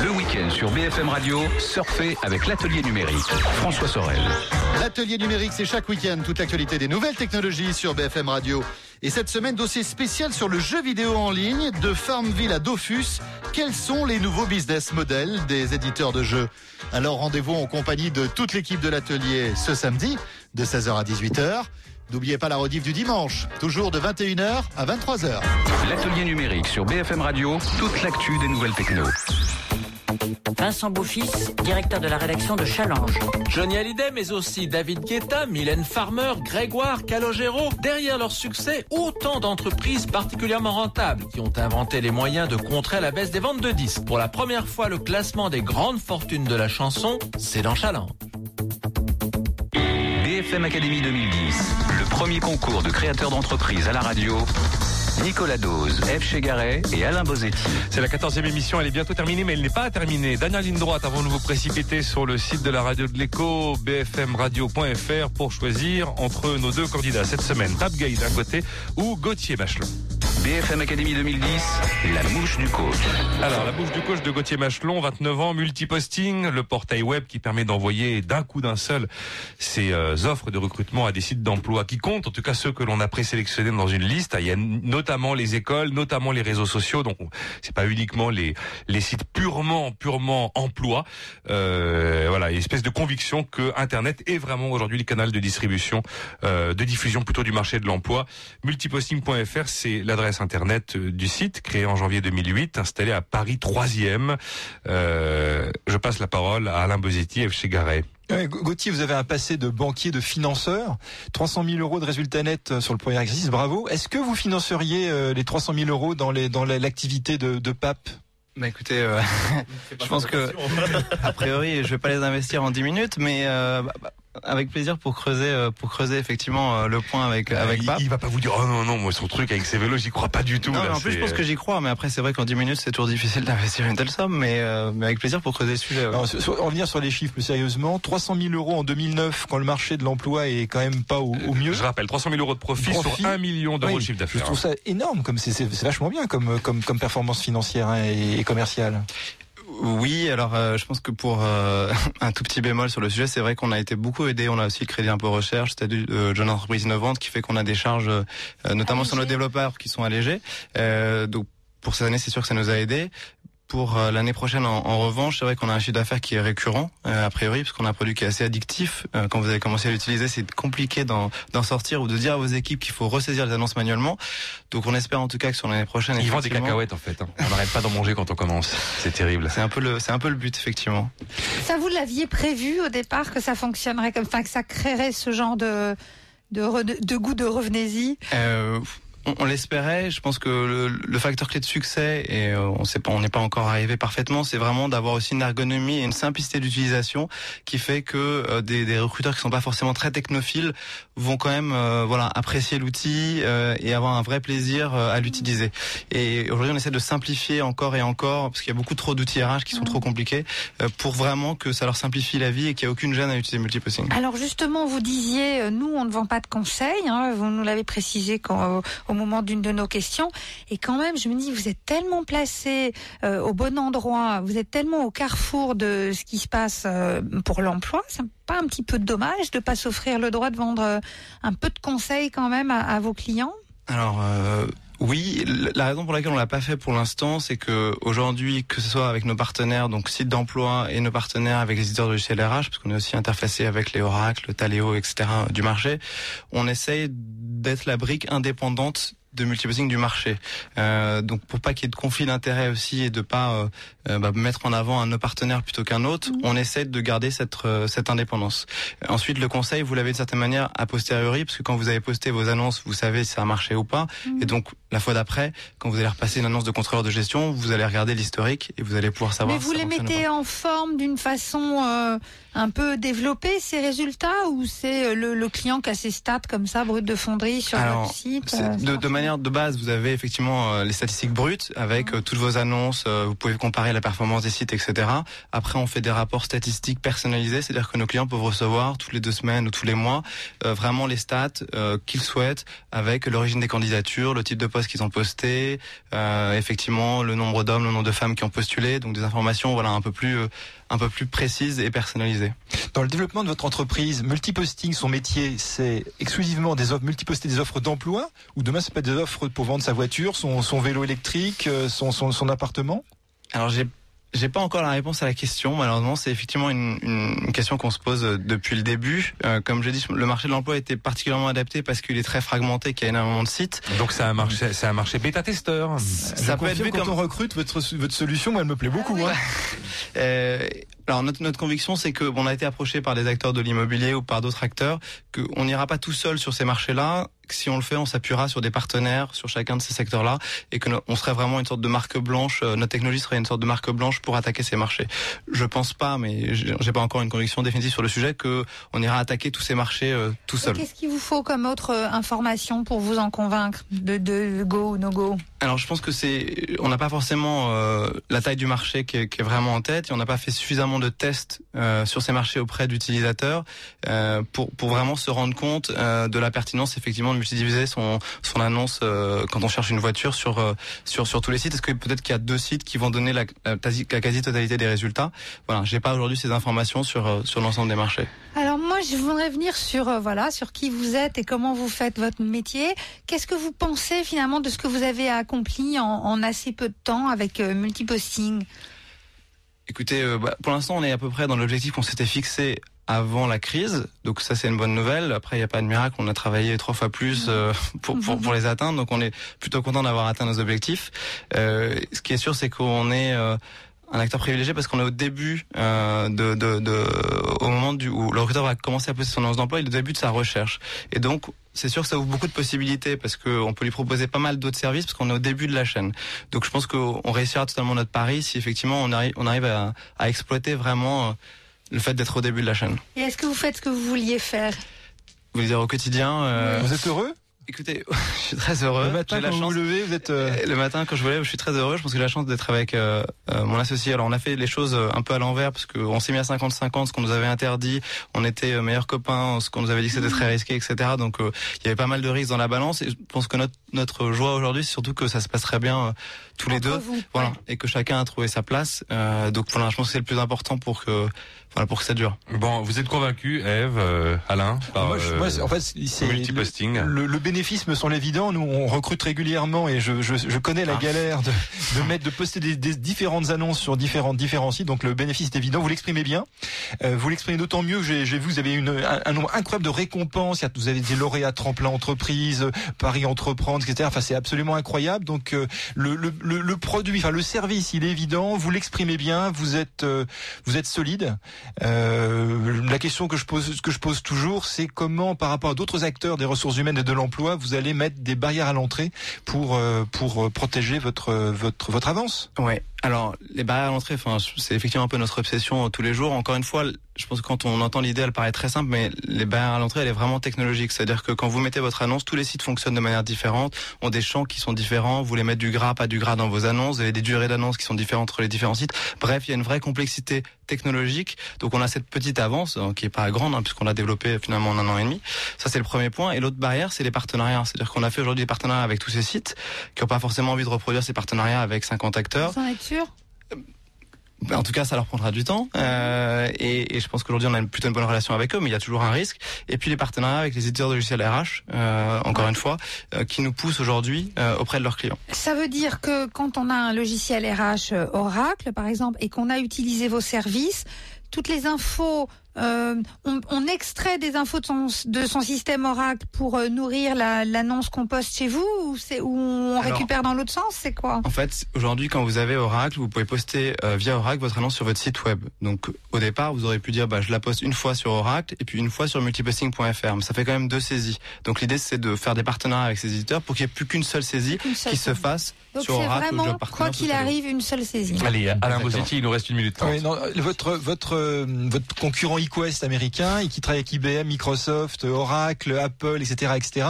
Le week-end sur BFM Radio, surfez avec l'atelier numérique. François Sorel.
L'atelier numérique, c'est chaque week-end toute l'actualité des nouvelles technologies sur BFM Radio. Et cette semaine, dossier spécial sur le jeu vidéo en ligne de Farmville à Dofus. Quels sont les nouveaux business models des éditeurs de jeux? Alors rendez-vous en compagnie de toute l'équipe de l'atelier ce samedi de 16h à 18h. N'oubliez pas la rediff du dimanche, toujours de 21h à 23h.
L'atelier numérique sur BFM Radio, toute l'actu des nouvelles techno.
Vincent Beaufils, directeur de la rédaction de Challenge.
Johnny Hallyday, mais aussi David Guetta, Mylène Farmer, Grégoire, Calogero. Derrière leur succès, autant d'entreprises particulièrement rentables qui ont inventé les moyens de contrer la baisse des ventes de disques. Pour la première fois, le classement des grandes fortunes de la chanson, c'est dans Challenge.
BFM Academy 2010, le premier concours de créateurs d'entreprises à la radio. Nicolas Dose, F. Chegaray et Alain Bozetti.
C'est la 14e émission, elle est bientôt terminée, mais elle n'est pas terminée. Dernière ligne droite avant de vous précipiter sur le site de la radio de l'écho, bfmradio.fr, pour choisir entre nos deux candidats cette semaine, Tab Gay d'un côté ou Gauthier Bachelon.
BFM Academy 2010, la mouche du coach.
Alors, la bouche du coach de Gauthier Machelon, 29 ans, multiposting, le portail web qui permet d'envoyer d'un coup d'un seul ses euh, offres de recrutement à des sites d'emploi qui comptent, en tout cas ceux que l'on a présélectionnés dans une liste. Il y a notamment les écoles, notamment les réseaux sociaux, donc c'est pas uniquement les sites purement purement emploi. Euh, voilà, une espèce de conviction que Internet est vraiment aujourd'hui le canal de distribution, euh, de diffusion plutôt du marché de l'emploi. Multiposting.fr, c'est l'adresse internet euh, du site créé en janvier 2008, installé à Paris 3e. Euh, je passe la parole à Alain Bozetti, chez Garay.
Ouais, Gauthier, vous avez un passé de banquier, de financeur, 300 000 euros de résultats nets euh, sur le premier exercice, bravo. Est-ce que vous financeriez euh, les 300 000 euros dans les dans l'activité de, de PAP
bah écoutez, euh, (laughs) je pense que (laughs) a priori, je vais pas les investir en 10 minutes, mais euh, bah, bah, avec plaisir pour creuser, euh, pour creuser effectivement euh, le point avec avec
il,
Pape.
il va pas vous dire oh non non moi son truc avec ses vélos j'y crois pas du tout.
Non,
là,
en plus, je pense que j'y crois, mais après, c'est vrai qu'en 10 minutes, c'est toujours difficile d'investir une telle somme, mais, euh, mais avec plaisir pour creuser le sujet. ouais.
Alors, sur- sur- en revenir sur les chiffres plus sérieusement, 300 000 euros en 2009 quand le marché de l'emploi est quand même pas au, au mieux.
Je rappelle 300 000 euros de profit,
Profit.
sur 1 million d'euros
Oui,
de chiffre
Je
d'affaires.
trouve ça énorme, comme c'est c'est- c'est vachement bien comme comme comme performance financière hein, et, et commerciale.
Oui, alors euh, je pense que pour euh, (laughs) un tout petit bémol sur le sujet, c'est vrai qu'on a été beaucoup aidé. On a aussi le crédit impôt recherche, c'est-à-dire euh, jeune entreprise innovante, qui fait qu'on a des charges, euh, notamment sur nos développeurs, qui sont allégées. Euh, donc pour cette année, c'est sûr que ça nous a aidés. Pour euh, l'année prochaine, en, en revanche, c'est vrai qu'on a un chiffre d'affaires qui est récurrent, euh, a priori, parce qu'on a un produit qui est assez addictif. Euh, quand vous avez commencé à l'utiliser, c'est compliqué d'en d'en sortir ou de dire à vos équipes qu'il faut ressaisir les annonces manuellement. Donc on espère en tout cas que sur l'année prochaine,
Ils vendent des cacahuètes en fait. hein. On n'arrête pas d'en manger quand on commence. C'est terrible.
C'est un peu le, c'est un peu le but effectivement.
Ça, vous l'aviez prévu au départ que ça fonctionnerait comme ça, que ça créerait ce genre de, de, re- de goût de revenez-y?
Euh, on, on l'espérait. Je pense que le, le facteur clé de succès, et euh, on sait pas, on n'est pas encore arrivé parfaitement, c'est vraiment d'avoir aussi une ergonomie et une simplicité d'utilisation qui fait que euh, des, des recruteurs qui sont pas forcément très technophiles vont quand même, euh, voilà, apprécier l'outil euh, et avoir un vrai plaisir euh, à l'utiliser. Et aujourd'hui, on essaie de simplifier encore et encore parce qu'il y a beaucoup trop d'outils RH qui sont trop compliqués euh, pour vraiment que ça leur simplifie la vie et qu'il n'y a aucune gêne à utiliser multiposting.
Alors justement, vous disiez, nous, on ne vend pas de conseils. hein, vous nous l'avez précisé quand, au moment d'une de nos questions. Et quand même, je me dis, vous êtes tellement placé euh, au bon endroit, vous êtes tellement au carrefour de ce qui se passe euh, pour l'emploi. C'est pas un petit peu dommage de pas s'offrir le droit de vendre euh, un peu de conseils quand même à, vos clients?
Alors oui, la raison pour laquelle on l'a pas fait pour l'instant, c'est que aujourd'hui, que ce soit avec nos partenaires, donc sites d'emploi, et nos partenaires avec les éditeurs de logiciels RH, parce qu'on est aussi interfacé avec les Oracle, le Taleo, etc. du marché, on essaye d'être la brique indépendante de multiposting du marché. Euh, donc pour pas qu'il y ait de conflit d'intérêts aussi et de pas euh, euh, bah, mettre en avant un partenaires plutôt qu'un autre, on essaie de garder cette euh, cette indépendance. Ensuite, le conseil, vous l'avez de certaine manière a posteriori, parce que quand vous avez posté vos annonces, vous savez si ça a marché ou pas. Et donc la fois d'après, quand vous allez repasser une annonce de contrôleur de gestion, vous allez regarder l'historique et vous allez pouvoir savoir.
Mais
si
vous
ça
les mettez en forme d'une façon euh, un peu développée, ces résultats, ou c'est euh, le, le client qui a ses stats comme ça, brut de fonderie sur
Alors,
votre site euh,
de, de manière de base, vous avez effectivement euh, les statistiques brutes avec euh, toutes vos annonces. euh, vous pouvez comparer la performance des sites, etc. Après, on fait des rapports statistiques personnalisés, c'est-à-dire que nos clients peuvent recevoir toutes les deux semaines ou tous les mois euh, vraiment les stats euh, qu'ils souhaitent avec l'origine des candidatures, le type de poste qu'ils ont posté, euh, effectivement le nombre d'hommes, le nombre de femmes qui ont postulé, donc des informations voilà un peu plus euh, un peu plus précises et personnalisées.
Dans le développement de votre entreprise, multiposting, son métier, c'est exclusivement des offres, multiposter des offres d'emploi ou demain ça peut être des offres pour vendre sa voiture, son, son vélo électrique, euh, son, son, son appartement?
Alors j'ai J'ai pas encore la réponse à la question. Malheureusement, c'est effectivement une, une question qu'on se pose euh, depuis le début. Euh, comme j'ai dit, le marché de l'emploi était particulièrement adapté parce qu'il est très fragmenté, qu'il y a énormément de sites.
Donc c'est un marché, c'est un marché bêta-testeur.
Ça peut être vu
quand
comme
on recrute votre votre solution, moi elle me plaît beaucoup. hein. (laughs)
Euh, alors notre, notre conviction, c'est que bon, on a été approché par des acteurs de l'immobilier ou par d'autres acteurs, qu'on n'ira pas tout seul sur ces marchés-là. Que Si on le fait, on s'appuiera sur des partenaires sur chacun de ces secteurs-là, et que on serait vraiment une sorte de marque blanche. euh, Notre technologie serait une sorte de marque blanche pour attaquer ces marchés. Je pense pas, mais j'ai pas encore une conviction définitive sur le sujet que on ira attaquer tous ces marchés euh, tout seul.
Qu'est-ce qu'il vous faut comme autre euh, information pour vous en convaincre de, de go ou no go?
Alors je pense que c'est, on n'a pas forcément euh, la taille du marché qui est, qui est vraiment en tête et on n'a pas fait suffisamment de tests euh, sur ces marchés auprès d'utilisateurs pour pour vraiment se rendre compte de la pertinence effectivement de multidiviser son son annonce euh, quand on cherche une voiture sur euh, sur sur tous les sites. Est-ce que peut-être qu'il y a deux sites qui vont donner la, la, la quasi-totalité des résultats? Voilà, j'ai pas aujourd'hui ces informations sur euh, sur l'ensemble des marchés.
Alors moi, je voudrais venir sur euh, voilà sur qui vous êtes et comment vous faites votre métier. Qu'est-ce que vous pensez finalement de ce que vous avez accompli en, en assez peu de temps avec multiposting?
Écoutez, bah, pour l'instant, on est à peu près dans l'objectif qu'on s'était fixé avant la crise, donc ça c'est une bonne nouvelle. Après, il n'y a pas de miracle, on a travaillé trois fois plus euh, pour, pour, pour les atteindre, donc on est plutôt content d'avoir atteint nos objectifs. Euh, ce qui est sûr, c'est qu'on est euh, un acteur privilégié parce qu'on est au début euh, de, de, de, au moment du, où le recruteur va commencer à poser son annonce d'emploi, il est au début de sa recherche. Et donc, c'est sûr que ça ouvre beaucoup de possibilités parce qu'on peut lui proposer pas mal d'autres services parce qu'on est au début de la chaîne. Donc, je pense qu'on réussira totalement notre pari si effectivement on arrive, on arrive à, à exploiter vraiment euh, le fait d'être au début de la chaîne.
Et est-ce que vous faites ce que vous vouliez faire?
Vous voulez dire au quotidien euh,
Vous êtes heureux?
Écoutez, (laughs) je suis très heureux.
Le matin,
la
quand
chance-
vous levez, vous êtes. euh,
Le matin, quand je me lève, je suis très heureux. Je pense que j'ai la chance d'être avec euh, euh, mon associé. Alors, on a fait les choses euh, un peu à l'envers parce qu'on s'est mis à 50-50, ce qu'on nous avait interdit. On était euh, meilleurs copains, ce qu'on nous avait dit que c'était très risqué, etc. Donc, euh, il y avait pas mal de risques dans la balance. Et je pense que notre notre joie aujourd'hui, c'est surtout que ça se passe très bien euh, tous les deux, voilà, et que chacun a trouvé sa place. Euh, donc, voilà, je pense que c'est le plus important pour que voilà pour que ça dure.
Bon, vous êtes convaincu, Eve, euh, Alain, par
Moi, je-
euh,
moi, c'est- en fait, c'est
multiposting
Le, le bénéfice me semble évident. Nous, on recrute régulièrement et je, je, je connais la
Ah.
galère de, de mettre, de poster des, des différentes annonces sur différents différents sites. Donc le bénéfice est évident. Vous l'exprimez bien. Euh, vous l'exprimez d'autant mieux. J'ai j'ai vu, vous avez une, un, un nombre incroyable de récompenses. Vous avez des lauréats tremplin entreprise, euh, Paris entreprendre, etc. Enfin, c'est absolument incroyable. Donc euh, le, le, le, produit, enfin le service, il est évident. Vous l'exprimez bien. Vous êtes euh, vous êtes solide. Euh, la question que je pose, que je pose toujours, c'est comment, par rapport à d'autres acteurs des ressources humaines et de l'emploi, vous allez mettre des barrières à l'entrée pour euh, pour protéger votre votre votre avance?
Ouais. Alors les barrières à l'entrée, enfin, c'est effectivement un peu notre obsession euh, tous les jours. Encore une fois, je pense que quand on entend l'idée, elle paraît très simple, mais les barrières à l'entrée, elle est vraiment technologique. C'est-à-dire que quand vous mettez votre annonce, tous les sites fonctionnent de manière différente, ont des champs qui sont différents. Vous voulez mettre du gras, pas du gras dans vos annonces. Vous avez des durées d'annonces qui sont différentes entre les différents sites. Bref, il y a une vraie complexité technologique. Donc on a cette petite avance hein, qui est pas grande, hein, puisqu'on l'a développée finalement en un an et demi. Ça c'est le premier point. Et l'autre barrière, c'est les partenariats. C'est-à-dire qu'on a fait aujourd'hui des partenariats avec tous ces sites qui n'ont pas forcément envie de reproduire ces partenariats avec 50 acteurs.
En êtes sûr?
En tout cas, ça leur prendra du temps. Euh, et, et je pense qu'aujourd'hui, on a une, plutôt une bonne relation avec eux, mais il y a toujours un risque. Et puis les partenariats avec les éditeurs de logiciels RH, euh, encore une fois, euh, qui nous poussent aujourd'hui euh, auprès de leurs clients.
Ça veut dire que quand on a un logiciel RH euh, Oracle, par exemple, et qu'on a utilisé vos services, toutes les infos, on, on extrait des infos de son, de son système Oracle pour euh, nourrir la- l'annonce qu'on poste chez vous, ou, on
Alors-
récupère dans l'autre sens, c'est quoi?
En fait, aujourd'hui, quand vous avez Oracle, vous pouvez poster euh, via Oracle votre annonce sur votre site web. Donc, au départ, vous aurez pu dire, bah, je la poste une fois sur Oracle et puis une fois sur multiposting.fr. Mais ça fait quand même deux saisies. Donc, l'idée, c'est de faire des partenariats avec ces éditeurs pour qu'il n'y ait plus qu'une seule saisie
seule
qui se fasse
Donc
sur
c'est vraiment, quoi qu'il arrive, une seule saisie.
Allez, Alain. Bosetti, il nous reste une minute trente.
Oui, non, votre votre euh, votre concurrent eQuest américain et qui travaille avec IBM, Microsoft, Oracle, Apple, etc., etc.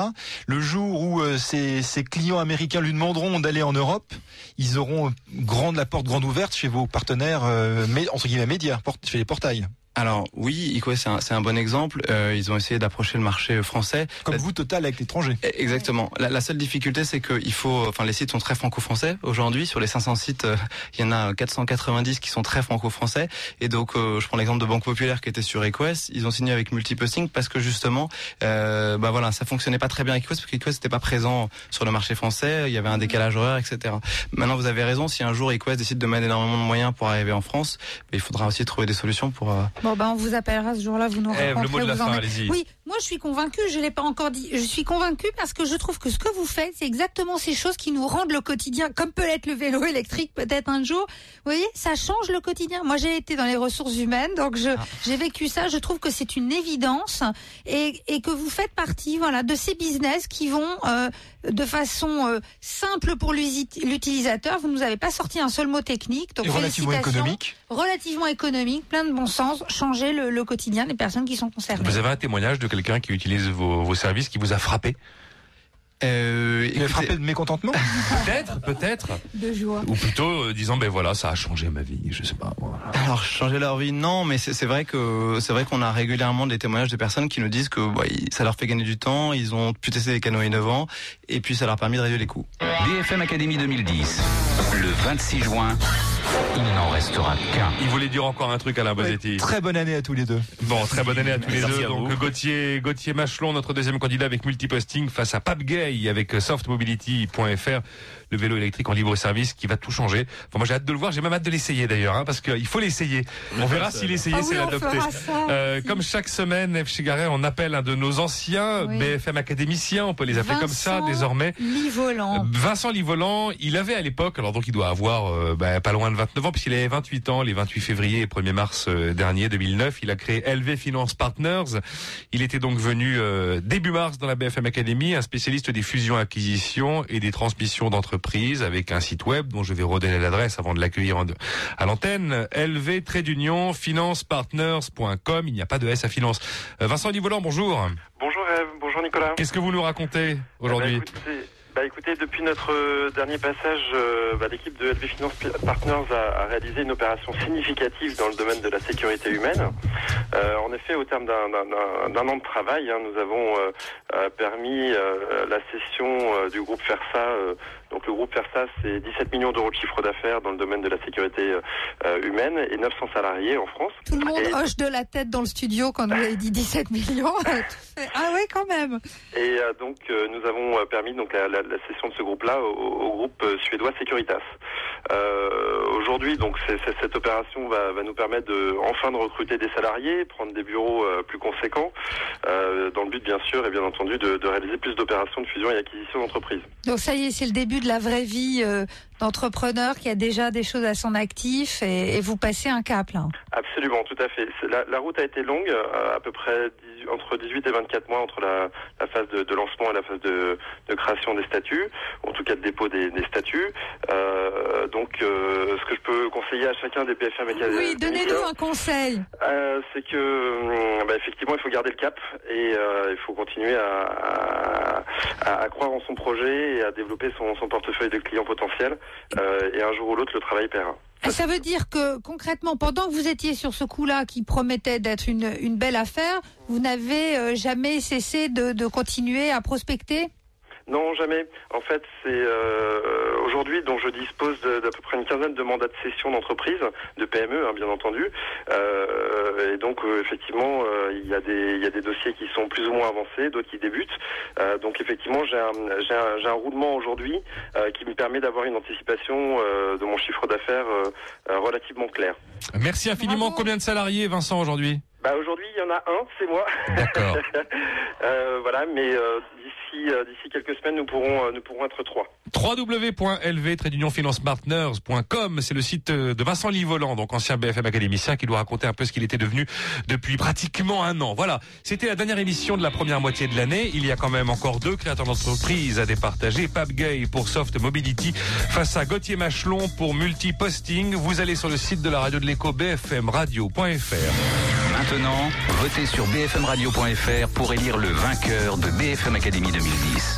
Le jour où euh, ses, ses clients américains lui demanderont d'aller en Europe, ils auront euh, grande la porte grande ouverte chez vos partenaires euh, mé- entre guillemets médias, porte- chez les portails.
Alors oui, EqueWest c'est un, c'est un bon exemple. Euh, ils ont essayé d'approcher le marché français.
Comme vous, Total, avec l'étranger.
Eh, Exactement. La, la seule difficulté, c'est qu'il faut, enfin, les sites sont très franco-français aujourd'hui. Sur les 500 sites, euh, il y en a 490 qui sont très franco-français. Et donc, euh, je prends l'exemple de Banque Populaire qui était sur EqueWest. Ils ont signé avec Multiposting parce que justement, euh, bah voilà, ça fonctionnait pas très bien avec parce qu'EqueWest n'était pas présent sur le marché français. Il y avait un décalage horaire, etc. Maintenant, vous avez raison. Si un jour EqueWest décide de mettre énormément de moyens pour arriver en France, bah, il faudra aussi trouver des solutions pour. euh,
Bon, ben, on vous appellera ce jour-là, vous nous
Ève, le mot de la
vous en
allez-y.
Oui, moi je suis convaincue, je l'ai pas encore dit. Je suis convaincue parce que je trouve que ce que vous faites, c'est exactement ces choses qui nous rendent le quotidien, comme peut être le vélo électrique peut-être un jour. Vous voyez, ça change le quotidien. Moi j'ai été dans les ressources humaines, donc je,
Ah.
j'ai vécu ça. Je trouve que c'est une évidence et, et que vous faites partie, voilà, de ces business qui vont euh, de façon euh, simple pour l'utilisateur. Vous nous avez pas sorti un seul mot technique, donc
Et relativement économique.
Relativement économique, plein de bon sens, changer le, le quotidien des personnes qui sont concernées.
Vous avez un témoignage de quelqu'un qui utilise vos, vos services, qui vous a frappé
Euh,
Il est frappé de mécontentement?
Peut-être, peut-être.
De joie.
Ou plutôt euh, disant, ben voilà, ça a changé ma vie, je sais pas.
Alors changer leur vie, non, mais c'est vrai que c'est vrai qu'on a régulièrement des témoignages de personnes qui nous disent que bah, ça leur fait gagner du temps, ils ont pu tester des canaux innovants et puis ça leur a permis de réduire les coûts.
BFM Academy 2010, le 26 juin, il n'en restera qu'un.
Il voulait dire encore un truc, Alain Bosetti.
Très bonne année à tous les deux.
Bon, très bonne année à tous les
Merci
deux. Donc. Gauthier, Gauthier Machelon, notre deuxième candidat avec Multiposting face à Pape Gay avec softmobility.fr, le vélo électrique en libre service qui va tout changer. Enfin, moi j'ai hâte de le voir, j'ai même hâte de l'essayer d'ailleurs, hein, parce qu'il faut l'essayer. On verra si l'essayer
Ah
c'est l'adopter. Euh, comme chaque semaine, F. Chigaret, on appelle un de nos anciens
Oui.
BFM académiciens, on peut les appeler comme ça
Vincent
désormais.
Livolant.
Vincent Livolant, il avait à l'époque, alors donc il doit avoir euh, bah, pas loin de 29 ans, puisqu'il avait 28 ans, les 28 février et 1er mars euh, dernier, 2009, il a créé LV Finance Partners. Il était donc venu euh, début mars dans la BFM Academy, un spécialiste des fusions-acquisitions et des transmissions d'entreprises, avec un site web dont je vais redonner l'adresse avant de l'accueillir à l'antenne, LV Trade d'Union financepartners.com. Il n'y a pas de S à finance. Euh, Vincent Livolant, bonjour.
Bonjour Eve, bonjour Nicolas.
Qu'est-ce que vous nous racontez aujourd'hui?
Bah, écoutez, bah, écoutez, depuis notre euh, dernier passage, euh, bah, l'équipe de LV Finance Partners a, réalisé une opération significative dans le domaine de la sécurité humaine. Euh, en effet, au terme d'un- an de travail, hein, nous avons permis la cession du groupe FERSA. Donc le groupe FERSA, c'est 17 millions d'euros de chiffre d'affaires dans le domaine de la sécurité euh, humaine et 900 salariés en France.
Tout le monde
Et-
hoche de la tête dans le studio quand vous avez dit 17 millions. (laughs) Ah ouais, quand même.
Et euh, donc euh, nous avons permis donc la, la- la cession de ce groupe-là au, au groupe suédois Securitas. Aujourd'hui, donc cette opération va, va nous permettre de enfin de recruter des salariés, prendre des bureaux plus conséquents, dans le but bien sûr et bien entendu de, de réaliser plus d'opérations de fusion et acquisition d'entreprises.
Donc ça y est, c'est le début de la vraie vie euh, d'entrepreneur qui a déjà des choses à son actif et, et vous passez un cap là.
Absolument, tout à fait. La, la route a été longue, euh, à peu près 18 entre 18 et 24 mois entre la, la phase de, de lancement et la phase de, de création des statuts, en tout cas de dépôt des, des statuts. Euh, donc, euh, ce que je peux conseiller à chacun des BFM Academy,
Oui, donnez-nous un conseil.
euh, c'est que hum, bah, effectivement il faut garder le cap et euh, il faut continuer à, à- à- à croire en son projet et à développer son, son portefeuille de clients potentiels Euh, et un jour ou l'autre le travail paiera.
Ah, Ça veut dire que concrètement, pendant que vous étiez sur ce coup-là qui promettait d'être une, belle affaire, vous n'avez euh, jamais cessé de continuer à prospecter?
Non, jamais. En fait, c'est euh, aujourd'hui dont je dispose d'à peu près une quinzaine de mandats de cession d'entreprise, de PME, hein, bien entendu. Euh, et donc, euh, effectivement, euh, il y a des il y a des dossiers qui sont plus ou moins avancés, d'autres qui débutent. Euh, donc, effectivement, j'ai un j'ai un, j'ai un roulement aujourd'hui euh, qui me permet d'avoir une anticipation euh, de mon chiffre d'affaires euh, euh, relativement clair.
Merci infiniment. Combien de salariés, Vincent, aujourd'hui?
Bah aujourd'hui, il y en a un, c'est moi.
D'accord. (laughs)
Euh, voilà, mais euh, d'ici euh, d'ici quelques semaines, nous pourrons euh, nous pourrons être trois.
www.lv-finance-partners.com, c'est le site euh, de Vincent Livolant, donc ancien BFM académicien, qui doit raconter un peu ce qu'il était devenu depuis pratiquement un an. Voilà, c'était la dernière émission de la première moitié de l'année. Il y a quand même encore deux créateurs d'entreprise à départager. Pape Gay pour Soft Mobility face à Gauthier Machelon pour Multiposting. Vous allez sur le site de la radio de l'écho bfmradio.fr.
Maintenant, votez sur bfmradio.fr pour élire le vainqueur de BFM Academy 2010.